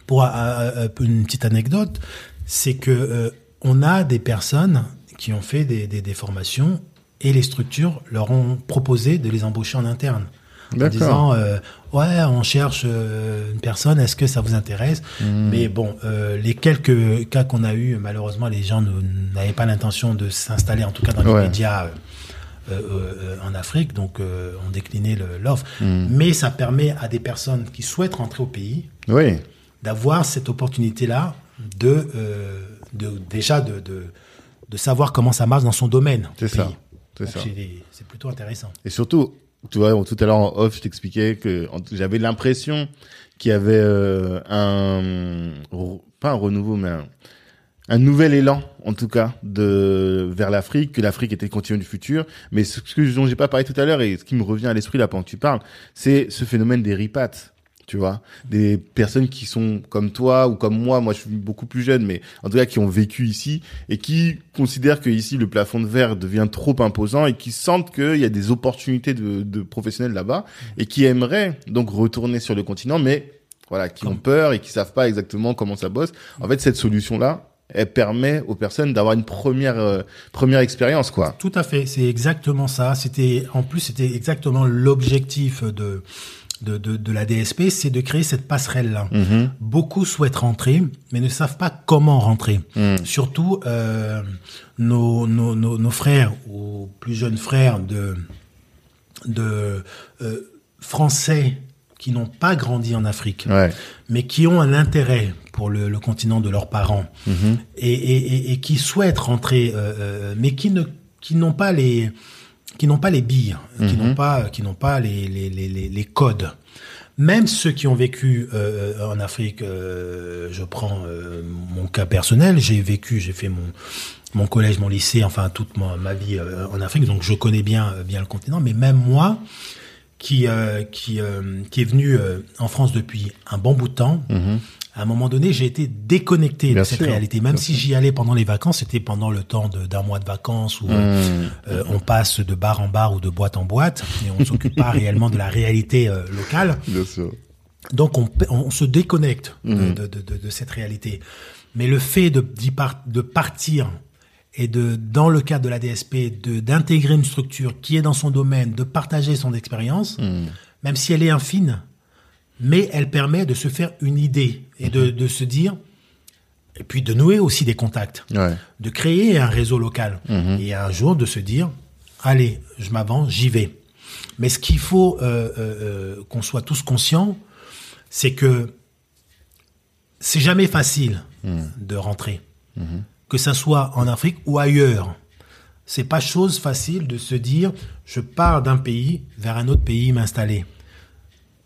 Pour euh, euh, une petite anecdote, c'est que euh, on a des personnes qui ont fait des, des, des formations et les structures leur ont proposé de les embaucher en interne. En disant, euh, ouais, on cherche euh, une personne, est-ce que ça vous intéresse? Mhm. Mais bon, euh, les quelques cas qu'on a eu, malheureusement, les gens n'avaient pas l'intention de s'installer, en tout cas dans les Ouais. médias en Afrique, donc on déclinait l'offre. Mhm. Mais ça permet à des personnes qui souhaitent rentrer au pays Oui. D'avoir cette opportunité-là de, euh, de déjà de, de, de savoir comment ça marche dans son domaine. C'est ça. C'est ça. Plutôt intéressant. Et surtout, tu vois, tout à l'heure en off, je t'expliquais que j'avais l'impression qu'il y avait euh, un pas un renouveau, mais un, un nouvel élan, en tout cas, de vers l'Afrique, que l'Afrique était le continent du futur. Mais ce que dont j'ai pas parlé tout à l'heure et ce qui me revient à l'esprit là pendant que tu parles, c'est ce phénomène des ripates. Tu vois, des personnes qui sont comme toi ou comme moi, moi je suis beaucoup plus jeune, mais en tout cas qui ont vécu ici et qui considèrent que ici le plafond de verre devient trop imposant et qui sentent qu'il y a des opportunités de, de professionnels là-bas et qui aimeraient donc retourner sur le continent, mais voilà, qui ont peur et qui savent pas exactement comment ça bosse. En fait, cette solution-là, elle permet aux personnes d'avoir une première euh, première expérience, quoi. Tout à fait, c'est exactement ça. C'était en plus c'était exactement l'objectif de de, de, de la DSP, c'est de créer cette passerelle-là. Mhm. Beaucoup souhaitent rentrer, mais ne savent pas comment rentrer. Mhm. Surtout euh, nos, nos, nos, nos frères ou plus jeunes frères de, de euh, Français qui n'ont pas grandi en Afrique, Ouais. mais qui ont un intérêt pour le, le continent de leurs parents Mhm. et, et, et, et qui souhaitent rentrer, euh, euh, mais qui ne qui n'ont pas les qui n'ont pas les billes, qui Mhm. n'ont pas qui n'ont pas les, les, les, codes. Même ceux qui ont vécu euh, en Afrique, euh, je prends euh, mon cas personnel, j'ai vécu, j'ai fait mon mon collège, mon lycée, enfin toute ma, ma vie euh, en Afrique, donc je connais bien euh, bien le continent. Mais même moi, qui qui qui est venu en France depuis un bon bout de temps. Mhm. À un moment donné, j'ai été déconnecté Bien de cette sûr, réalité. Même si j'y allais pendant les vacances, c'était pendant le temps d'un mois de vacances où Mhm. euh, on passe de bar en bar ou de boîte en boîte et on s'occupe pas réellement de la réalité euh, locale. Bien sûr. Donc on, on se déconnecte de- Mhm. de, de, de, de cette réalité. Mais le fait de, par- de partir et de, dans le cadre de la DSP, d'intégrer une structure qui est dans son domaine, de partager son expérience, Mhm. même si elle est infime, mais elle permet de se faire une idée et de, de se dire, et puis de nouer aussi des contacts, Ouais. de créer un réseau local et un jour de se dire, allez, je m'avance, j'y vais. Mais ce qu'il faut euh, euh, euh, qu'on soit tous conscients, c'est que c'est jamais facile de rentrer, que ça soit en Afrique ou ailleurs. C'est pas chose facile de se dire je pars d'un pays vers un autre pays m'installer.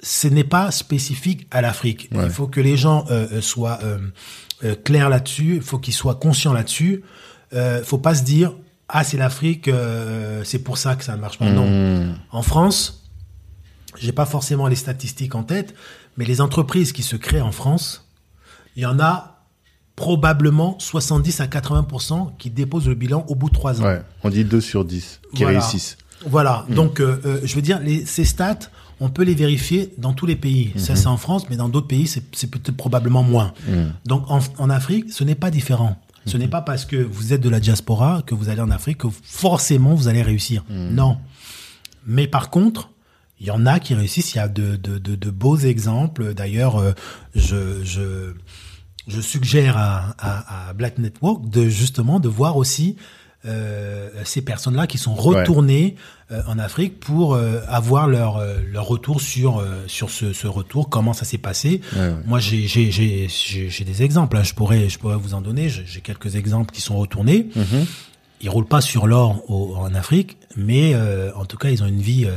Ce n'est pas spécifique à l'Afrique. Ouais. Il faut que les gens euh, euh, soient euh, clairs là-dessus. Il faut qu'ils soient conscients là-dessus. Euh, faut pas se dire ah c'est l'Afrique, c'est pour ça que ça ne marche pas. Non. Mhm. En France, j'ai pas forcément les statistiques en tête, mais les entreprises qui se créent en France, il y en a probablement 70 à 80% qui déposent le bilan au bout de trois ans. Ouais. On dit 2 sur 10 qui Voilà. réussissent. Voilà. Donc, euh, euh, je veux dire, les, ces stats, on peut les vérifier dans tous les pays. Ça, c'est en France, mais dans d'autres pays, c'est peut-être probablement moins. Donc, en, en Afrique, ce n'est pas différent. Ce n'est pas parce que vous êtes de la diaspora que vous allez en Afrique que forcément vous allez réussir. Non. Mais par contre, il y en a qui réussissent. Il y a de, de, de, de beaux exemples. D'ailleurs, euh, je, je, je suggère à, à, à Black Network de justement de voir aussi euh, ces personnes-là qui sont retournées en Afrique pour euh, avoir leur euh, leur retour sur euh, sur ce, ce retour, comment ça s'est passé. Ouais, ouais. Moi, j'ai j'ai j'ai j'ai des exemples. hein. Je pourrais je pourrais vous en donner. J'ai quelques exemples qui sont retournés. Mhm. Ils roulent pas sur l'or en Afrique, mais euh, en tout cas, ils ont une vie euh,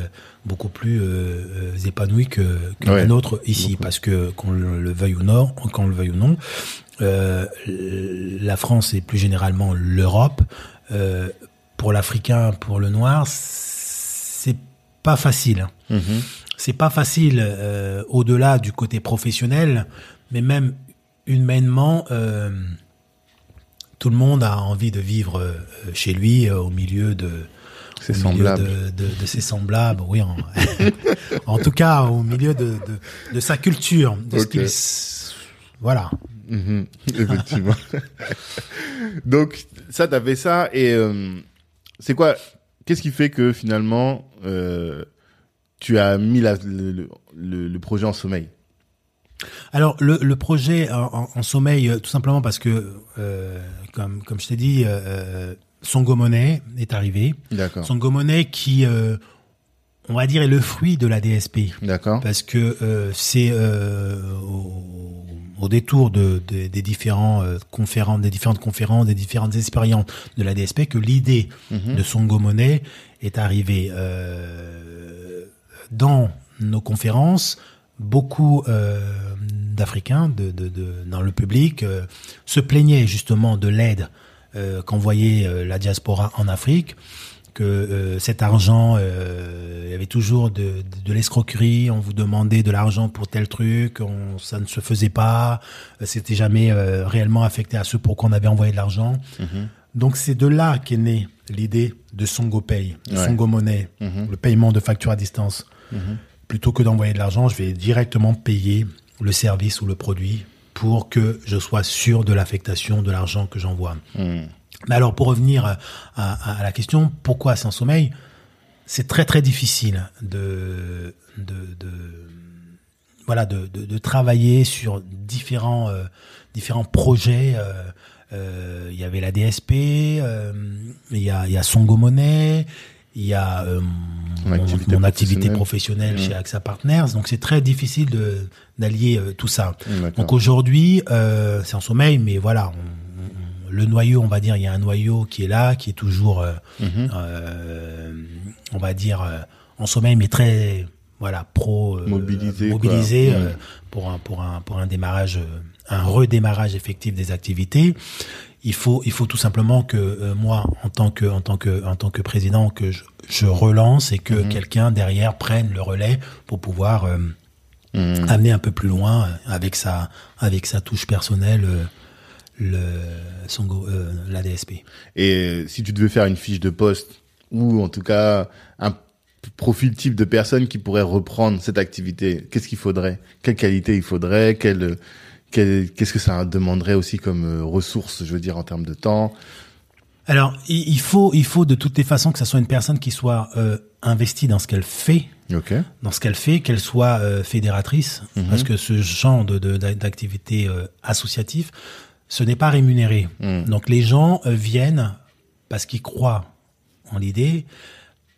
beaucoup plus euh, euh, épanouie que, que Ouais. la nôtre ici, parce que qu'on le, le veuille ou non, qu'on le veuille ou non, euh, la France et plus généralement l'Europe, euh, pour l'Africain, pour le Noir, pas facile. Mhm. C'est pas facile euh, au-delà du côté professionnel, mais même humainement, euh, tout le monde a envie de vivre euh, chez lui, au milieu de ses semblables, oui. En, en tout cas, au milieu de, sa culture, de ce qu'il voilà. Mhm, Effectivement. Donc, ça, t'as fait ça et euh, c'est quoi Qu'est-ce qui fait que finalement euh, tu as mis la- le, le- le- le projet en sommeil? Alors le, le projet en, sommeil, euh, tout simplement parce que, euh, comme comme je t'ai dit, euh, Songo Money est arrivé. D'accord. Songo Money qui, on va dire, est le fruit de la DSP. D'accord. Parce que euh, c'est euh, au, au détour de, de- des différents euh, conférences, des différentes conférences, des différentes expériences de la DSP que l'idée Mhm. de Songo Money est arrivée euh, dans nos conférences. Beaucoup euh, d'Africains de, de, de- dans le public euh, se plaignaient justement de l'aide euh, qu'envoyait euh, la diaspora en Afrique que euh, cet argent, euh, il y avait toujours de, de, de l'escroquerie, on vous demandait de l'argent pour tel truc, on, ça ne se faisait pas, euh, c'était jamais euh, réellement affecté à ceux pour qui on avait envoyé de l'argent. Mhm. Donc c'est de là qu'est née l'idée de Songo Pay, de Ouais. Songo Money, Mhm. le paiement de facture à distance. Mhm. Plutôt que d'envoyer de l'argent, je vais directement payer le service ou le produit pour que je sois sûr de l'affectation de l'argent que j'envoie. Mais alors, pour revenir à, à- à la question, pourquoi sans sommeil C'est très très difficile de, de, de voilà de, de, de travailler sur différents euh, différents projets. euh, euh, Il y avait la DSP, euh, il y a y a Songo Money, il y a euh, Mon activité mon activité professionnelle. professionnelle Mmh. chez AXA Partners. Donc c'est très difficile de d'allier euh, tout ça. D'accord. Donc aujourd'hui, euh, c'est en sommeil, mais voilà, on- le noyau, on va dire, il y a un noyau qui est là, qui est toujours, euh, Mhm. euh, on va dire, euh, en sommeil, mais très, voilà, pro, euh, Mobilisé, mobilisé euh, pour un pour un pour un démarrage un redémarrage effectif des activités. Il faut, il faut tout simplement que euh, moi, en tant que, en tant que, en tant que président, que je, je relance et que Mhm. quelqu'un derrière prenne le relais pour pouvoir Mhm. amener un peu plus loin avec sa, avec sa touche personnelle euh, le, son, go- euh, la DSP. Et si tu devais faire une fiche de poste ou en tout cas un profil type de personne qui pourrait reprendre cette activité, qu'est-ce qu'il faudrait? Quelle qualité il faudrait? Quelle qu'est-ce que ça demanderait aussi comme euh, ressources, je veux dire en termes de temps? Alors, il faut, il faut de toutes les façons que ça soit une personne qui soit euh, investie dans ce qu'elle fait, dans ce qu'elle fait, qu'elle soit euh, fédératrice, Mhm. parce que ce genre de, de- d'activité euh, associative, ce n'est pas rémunéré. Mhm. Donc les gens euh, viennent parce qu'ils croient en l'idée,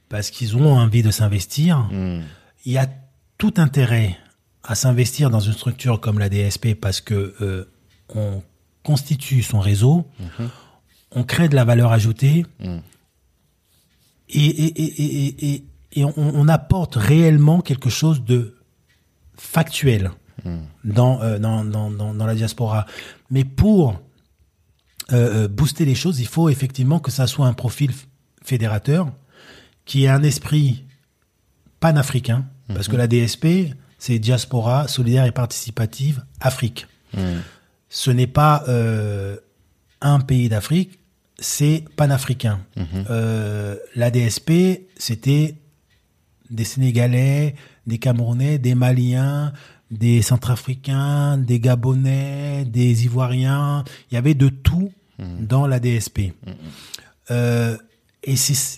parce qu'ils ont envie de s'investir. Hmm. Il y a tout intérêt à s'investir dans une structure comme la DSP parce que euh, on constitue son réseau, on crée de la valeur ajoutée Mhm. et, et, et, et, et, et on, on apporte réellement quelque chose de factuel dans, euh, dans, dans, dans, dans la diaspora. Mais pour euh, euh, booster les choses, il faut effectivement que ça soit un profil fédérateur qui ait un esprit panafricain, parce que la DSP, c'est diaspora solidaire et participative Afrique. Hmm. Ce n'est pas euh, un pays d'Afrique, c'est panafricain. La DSP, c'était des Sénégalais, des Camerounais, des Maliens, des Centrafricains, des Gabonais, des Ivoiriens. Il y avait de tout dans la DSP. Euh, et,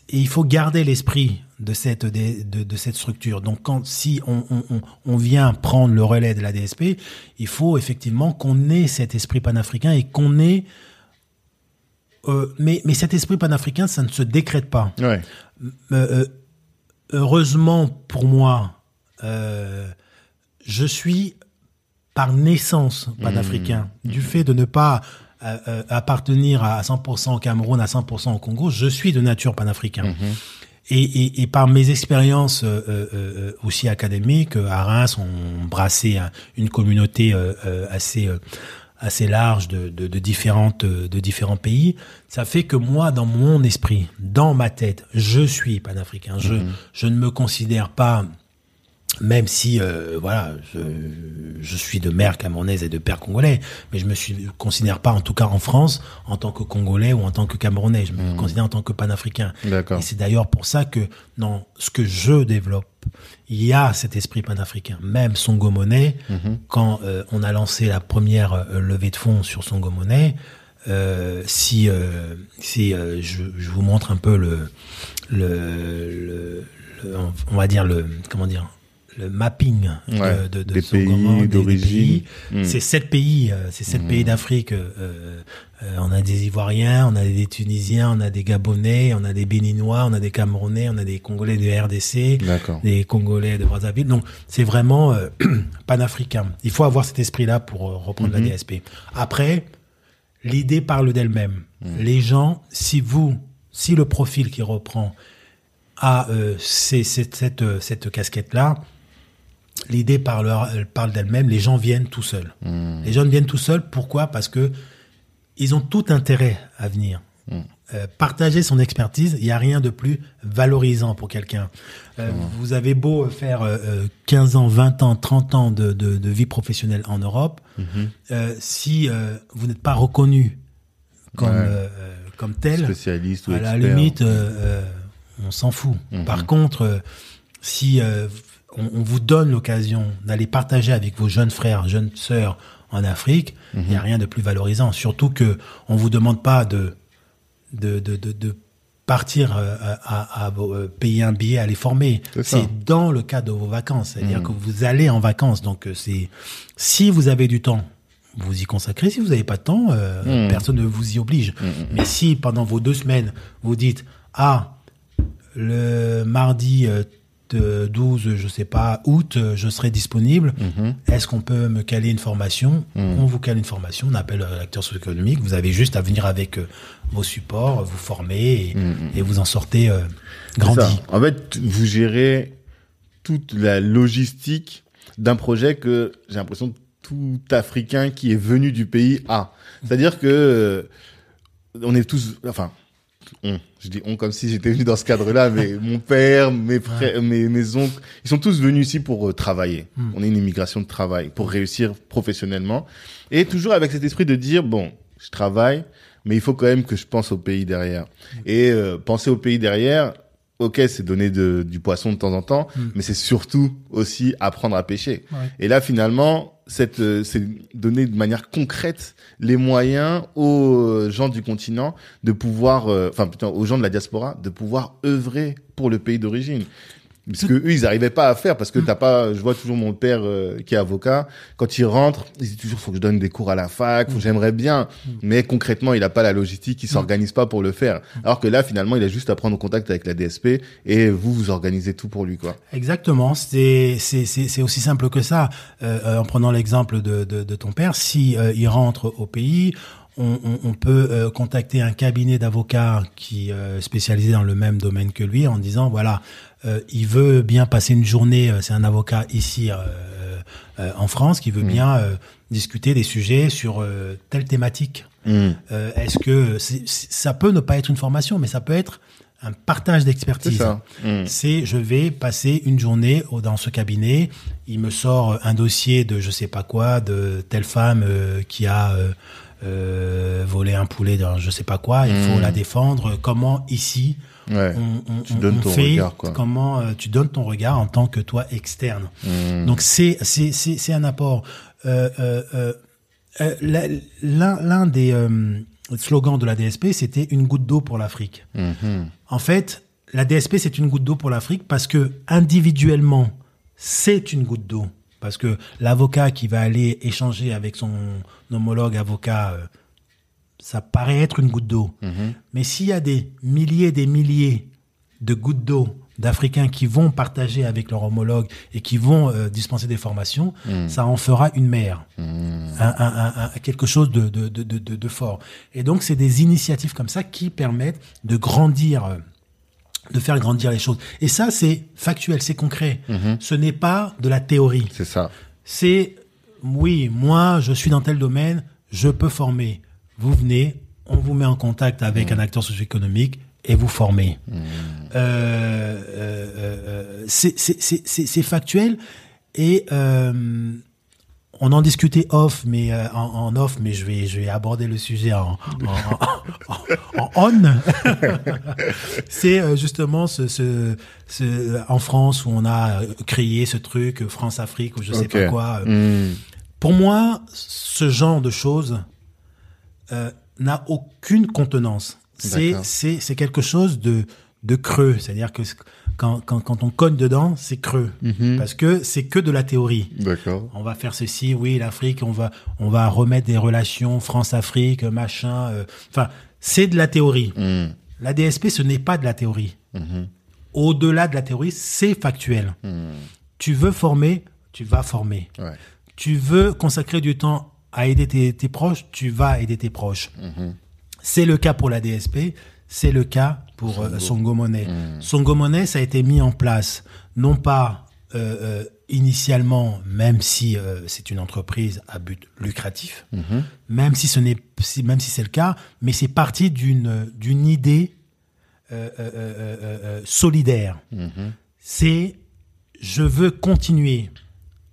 il faut garder l'esprit de cette de, de- de cette structure. Donc quand si on, on, on- vient prendre le relais de la DSP, il faut effectivement qu'on ait cet esprit panafricain et qu'on ait euh, mais, mais cet esprit panafricain, ça ne se décrète pas. Ouais. Euh, euh, heureusement pour moi, euh, je suis par naissance panafricain. Du fait de ne pas euh, euh, appartenir à 100% au Cameroun, à 100% au Congo, je suis de nature panafricain. Et, et, et par mes expériences euh, euh, euh, aussi académiques, à Reims, on brassait un- une communauté assez euh, assez large de, de, de différentes de différents pays. Ça fait que moi, dans mon esprit, dans ma tête, je suis panafricain. Je je ne me considère pas même si euh, voilà je, je suis de mère camerounaise et de père congolais mais je me suis considère pas en tout cas en France en tant que congolais ou en tant que camerounais. Je me considère en tant que panafricain. D'accord. et c'est d'ailleurs pour ça que dans ce que je développe il y a cet esprit panafricain. Même Songo Monnaie quand euh, on a lancé la première euh, levée de fonds sur Songo Monnaie euh, si euh, si euh, je, je vous montre un peu le le, le, le- on va dire le comment dire le mapping de, Ouais, de, de des Songo pays, Monnaie, des- des d'origine. pays. Mm. C'est sept pays, euh, c'est sept pays d'Afrique. euh, euh, on a des Ivoiriens, on a des Tunisiens, on a des Gabonais, on a des Béninois, on a des Camerounais, on a des Congolais de RDC, des Congolais de Brazzaville. Donc c'est vraiment euh, panafricain. Il faut avoir cet esprit-là pour euh, reprendre la DSP. Après, l'idée parle d'elle-même. Les gens, si vous, si le profil qui reprend a euh, cette, euh, cette casquette-là, l'idée parle, elle parle d'elle-même. Les gens viennent tout seuls. Les gens viennent tout seuls. Pourquoi? Parce que ils ont tout intérêt à venir. Euh, partager son expertise, il n'y a rien de plus valorisant pour quelqu'un. Euh, Vous avez beau faire euh, euh, 15 ans, 20 ans, 30 ans de, de, de vie professionnelle en Europe, euh, si euh, vous n'êtes pas reconnu comme, Ouais. euh, euh, comme tel, Spécialiste ou à la limite, euh, euh, on s'en fout. Par contre, euh, si euh, on, on vous donne l'occasion d'aller partager avec vos jeunes frères, jeunes sœurs en Afrique, il n'y a rien de plus valorisant. Surtout que on vous demande pas de de, de, de, de partir euh, à, à, euh, payer un billet, aller former. C'est dans le cadre de vos vacances, c'est-à-dire que vous allez en vacances. Donc euh, c'est si vous avez du temps, vous y consacrez. Si vous n'avez pas de temps, euh, personne ne vous y oblige. Mais si pendant vos deux semaines vous dites ah le mardi de 12, je sais pas, août, euh, je serai disponible. Est-ce qu'on peut me caler une formation? On vous cale une formation, on appelle euh, l'acteur socio-économique. Vous avez juste à venir avec euh, vos supports, vous former et, et vous en sortez euh, grandi. En fait, vous gérez toute la logistique d'un projet que j'ai l'impression que tout Africain qui est venu du pays A. C'est-à-dire que euh, on est tous, enfin, on, je dis on comme si j'étais venu dans ce cadre-là, mais mon père, mes frères, mes, mes oncles, ils sont tous venus ici pour euh, travailler. Hmm. On est une immigration de travail, pour réussir professionnellement. Et toujours avec cet esprit de dire, bon, je travaille, mais il faut quand même que je pense au pays derrière. Hmm. Et euh, penser au pays derrière, ok, c'est donner de, du poisson de temps en temps, Mm. mais c'est surtout aussi apprendre à pêcher. Ouais. Et là, finalement, cette, euh, c'est donner de manière concrète les moyens aux euh, gens du continent de pouvoir, euh, enfin plutôt aux gens de la diaspora, de pouvoir œuvrer pour le pays d'origine. Parce que eux, ils n'arrivaient pas à faire parce que t'as pas. Je vois toujours mon père euh, qui est avocat. Quand il rentre, il dit toujours faut que je donne des cours à la fac. Faut, j'aimerais bien, mais concrètement, il a pas la logistique, il s'organise pas pour le faire. Alors que là, finalement, il a juste à prendre contact avec la DSP et vous vous organisez tout pour lui, quoi. Exactement, c'est c'est c'est c'est aussi simple que ça. Euh, euh, en prenant l'exemple de, de de ton père, si euh, il rentre au pays, on, on, on peut euh, contacter un cabinet d'avocats qui euh, spécialisé dans le même domaine que lui en disant voilà, euh, il veut bien passer une journée. euh, C'est un avocat ici euh, en France qui veut bien euh, discuter des sujets sur telle thématique. Mm. Est-ce que c'est- c'est- ça peut ne pas être une formation, mais ça peut être un partage C'est d'expertise ça. Mm. c'est je vais passer une journée dans ce cabinet. Il me sort un dossier de je sais pas quoi, de telle femme euh, qui a euh, euh, volé un poulet dans je sais pas quoi. Il faut Mm. la défendre. Comment ici Ouais. on, on- Tu on- donnes on ton fait regard, quoi. Comment euh, tu donnes ton regard en tant que toi externe. Mm. Donc c'est c'est c'est un apport. Euh, euh, L'un l'un des slogans de la DSP, c'était une goutte d'eau pour l'Afrique. Mhm. En fait, la DSP, c'est une goutte d'eau pour l'Afrique parce que individuellement, c'est une goutte d'eau. Parce que l'avocat qui va aller échanger avec son homologue avocat, ça paraît être une goutte d'eau. Mhm. Mais s'il y a des milliers et des milliers de gouttes d'eau d'Africains qui vont partager avec leur homologue et qui vont euh, dispenser des formations, ça en fera une mer un, un- un- un- quelque chose de, de, de, de, de- de fort. Et donc, c'est des initiatives comme ça qui permettent de grandir, euh, de faire grandir les choses. Et ça, c'est factuel, c'est concret. Ce n'est pas de la théorie. C'est ça. C'est, oui, moi, je suis dans tel domaine, je peux former. Vous venez, on vous met en contact avec un acteur socio-économique et vous formez. Euh, euh, euh, euh, c'est- factuel et euh, on en discutait off, mais euh, en, en off, mais je vais je vais aborder le sujet en en, en- en on. c'est euh, justement ce, ce, ce en France où on a euh, créé ce truc France Afrique ou je sais Ok. pas quoi. euh, Mm. pour moi, ce genre de choses euh, n'a aucune contenance. C'est c'est c'est quelque chose de de creux, c'est-à-dire que quand quand quand on cogne dedans, c'est creux Mhm. parce que c'est que de la théorie. D'accord. On va faire ceci, oui, l'Afrique, on va on va remettre des relations France-Afrique, machin. euh, Enfin, c'est de la théorie. Mm. La DSP, ce n'est pas de la théorie. Mhm. Au-delà de la théorie, c'est factuel. Mm. Tu veux former, tu vas former. Ouais. Tu veux consacrer du temps à aider tes, tes proches, tu vas aider tes proches. C'est le cas pour la DSP, c'est le cas pour euh, Songo Money. Songo Money, ça a été mis en place, non pas euh, euh, initialement, même si euh, c'est une entreprise à but lucratif, même si ce n'est, si, même si c'est le cas, mais c'est parti d'une d'une idée euh, euh, euh, euh, euh, solidaire. C'est je veux continuer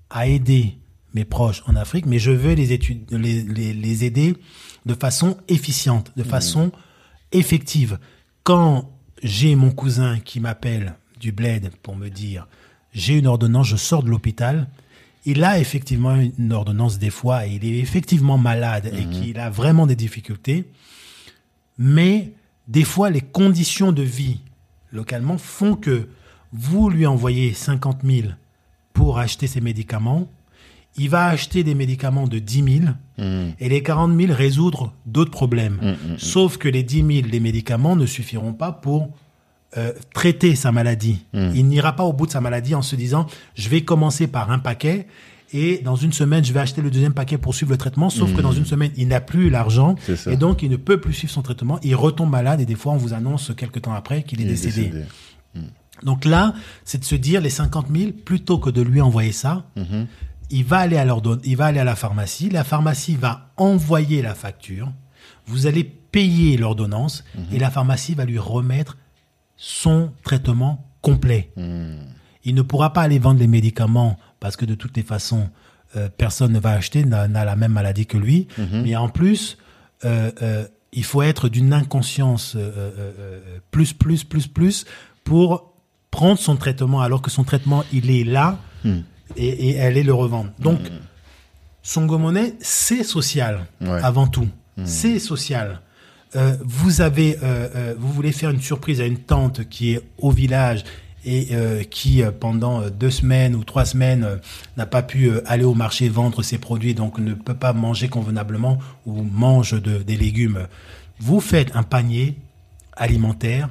à aider mes proches en Afrique, mais je veux les, études, les, les, les aider de façon efficiente, de façon effective. Quand j'ai mon cousin qui m'appelle du bled pour me dire j'ai une ordonnance, je sors de l'hôpital, il a effectivement une ordonnance des fois et il est effectivement malade et qu'il a vraiment des difficultés, mais des fois les conditions de vie localement font que vous lui envoyez 50 000 pour acheter ses médicaments, il va acheter des médicaments de 10 000 Mm. et les 40 000 résoudre d'autres problèmes. Mm, mm, Sauf que les 10 000 des médicaments ne suffiront pas pour euh, traiter sa maladie. Il n'ira pas au bout de sa maladie en se disant je vais commencer par un paquet et dans une semaine je vais acheter le deuxième paquet pour suivre le traitement. Sauf que dans une semaine il n'a plus l'argent et donc il ne peut plus suivre son traitement. Il retombe malade et des fois on vous annonce quelques temps après qu'il est, décédé. décédé. Donc là, c'est de se dire les 50 000, plutôt que de lui envoyer ça, Mhm. Il va aller à l'ordonne, il va aller à la pharmacie. La pharmacie va envoyer la facture. Vous allez payer l'ordonnance et la pharmacie va lui remettre son traitement complet. Il ne pourra pas aller vendre les médicaments parce que de toutes les façons, euh, personne ne va acheter, n'a la même maladie que lui. Mais en plus, euh, euh, il faut être d'une inconscience plus, plus, plus, plus pour prendre son traitement alors que son traitement, il est là et, et aller le revendre. Donc, son monnaie, c'est social Ouais. avant tout. C'est social. Euh, vous avez, euh, euh, vous voulez faire une surprise à une tante qui est au village et qui pendant deux semaines ou trois semaines n'a pas pu aller au marché vendre ses produits, donc ne peut pas manger convenablement ou mange de, des légumes. Vous faites un panier alimentaire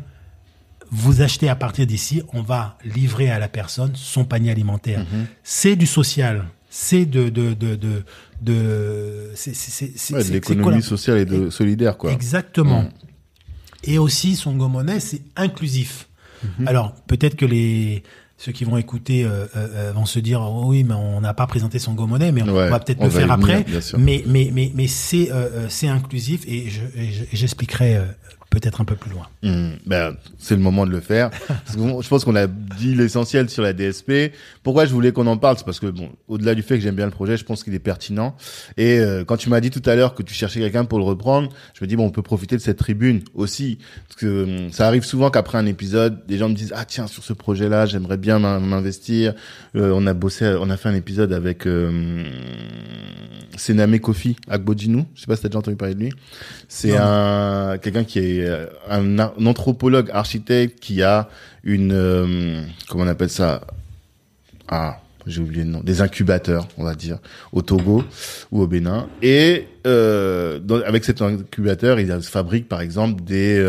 vous achetez à partir d'ici, on va livrer à la personne son panier alimentaire. Mhm. C'est du social, c'est de de de de, de c'est Ouais, l'économie sociale et de solidaire, quoi. Exactement. Mm. Et aussi son monnaie, c'est inclusif. Mhm. Alors peut-être que les ceux qui vont écouter euh, euh, euh, vont se dire oh oui mais on n'a pas présenté son monnaie mais on Ouais, va peut-être le va faire venir, après mais mais mais mais c'est euh, c'est inclusif et je je- j'expliquerai euh, peut-être un peu plus loin Hmm, ben, c'est le moment de le faire. Parce que bon, je pense qu'on a dit l'essentiel sur la DSP. Pourquoi je voulais qu'on en parle, c'est parce que bon, au-delà du fait que j'aime bien le projet, je pense qu'il est pertinent. Et euh, quand tu m'as dit tout à l'heure que tu cherchais quelqu'un pour le reprendre, je me dis bon, on peut profiter de cette tribune aussi, parce que hum, ça arrive souvent qu'après un épisode, des gens me disent ah tiens sur ce projet-là, j'aimerais bien m'in- m'investir. Euh, on a bossé, on a fait un épisode avec euh, Sename Kofi Agbodjinou. Je sais pas si t'as déjà entendu parler de lui. C'est un quelqu'un qui est euh, un, anthropologue architecte qui a une euh, comment on appelle ça? Ah j'ai oublié le nom. Des incubateurs on va dire au Togo ou au Bénin. Et euh, avec cet incubateur il fabrique par exemple des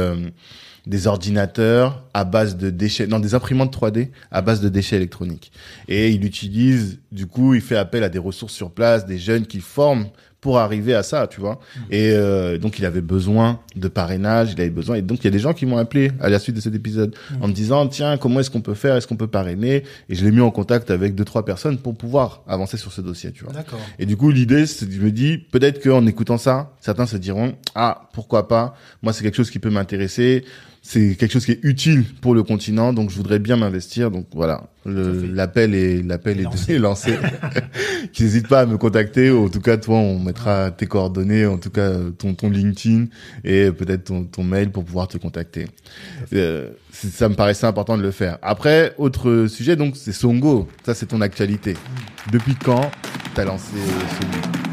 des ordinateurs à base de déchets, non, des imprimantes 3D à base de déchets électroniques. Et il utilise, du coup, il fait appel à des ressources sur place, des jeunes qu'il forme pour arriver à ça, tu vois. Et euh, donc, il avait besoin de parrainage, il avait besoin. Et donc, il y a des gens qui m'ont appelé à la suite de cet épisode en me disant, tiens, comment est-ce qu'on peut faire? Est-ce qu'on peut parrainer? Et je l'ai mis en contact avec deux, trois personnes pour pouvoir avancer sur ce dossier, tu vois. d'accord Et du coup, l'idée, c'est, je me dis, peut-être qu'en écoutant ça, certains se diront, ah, pourquoi pas? Moi, c'est quelque chose qui peut m'intéresser. C'est quelque chose qui est utile pour le continent, donc je voudrais bien m'investir. Donc voilà, l'appel est l'appel est, Lancé. est lancé. Qu'ils n'hésitent pas à me contacter. Ou en tout cas, toi, on mettra tes coordonnées, en tout cas ton ton LinkedIn et peut-être ton ton mail pour pouvoir te contacter. Euh, ça me paraissait important de le faire. Après, autre sujet, donc c'est Songo. Ça, c'est ton actualité. Depuis quand t'as lancé ce livre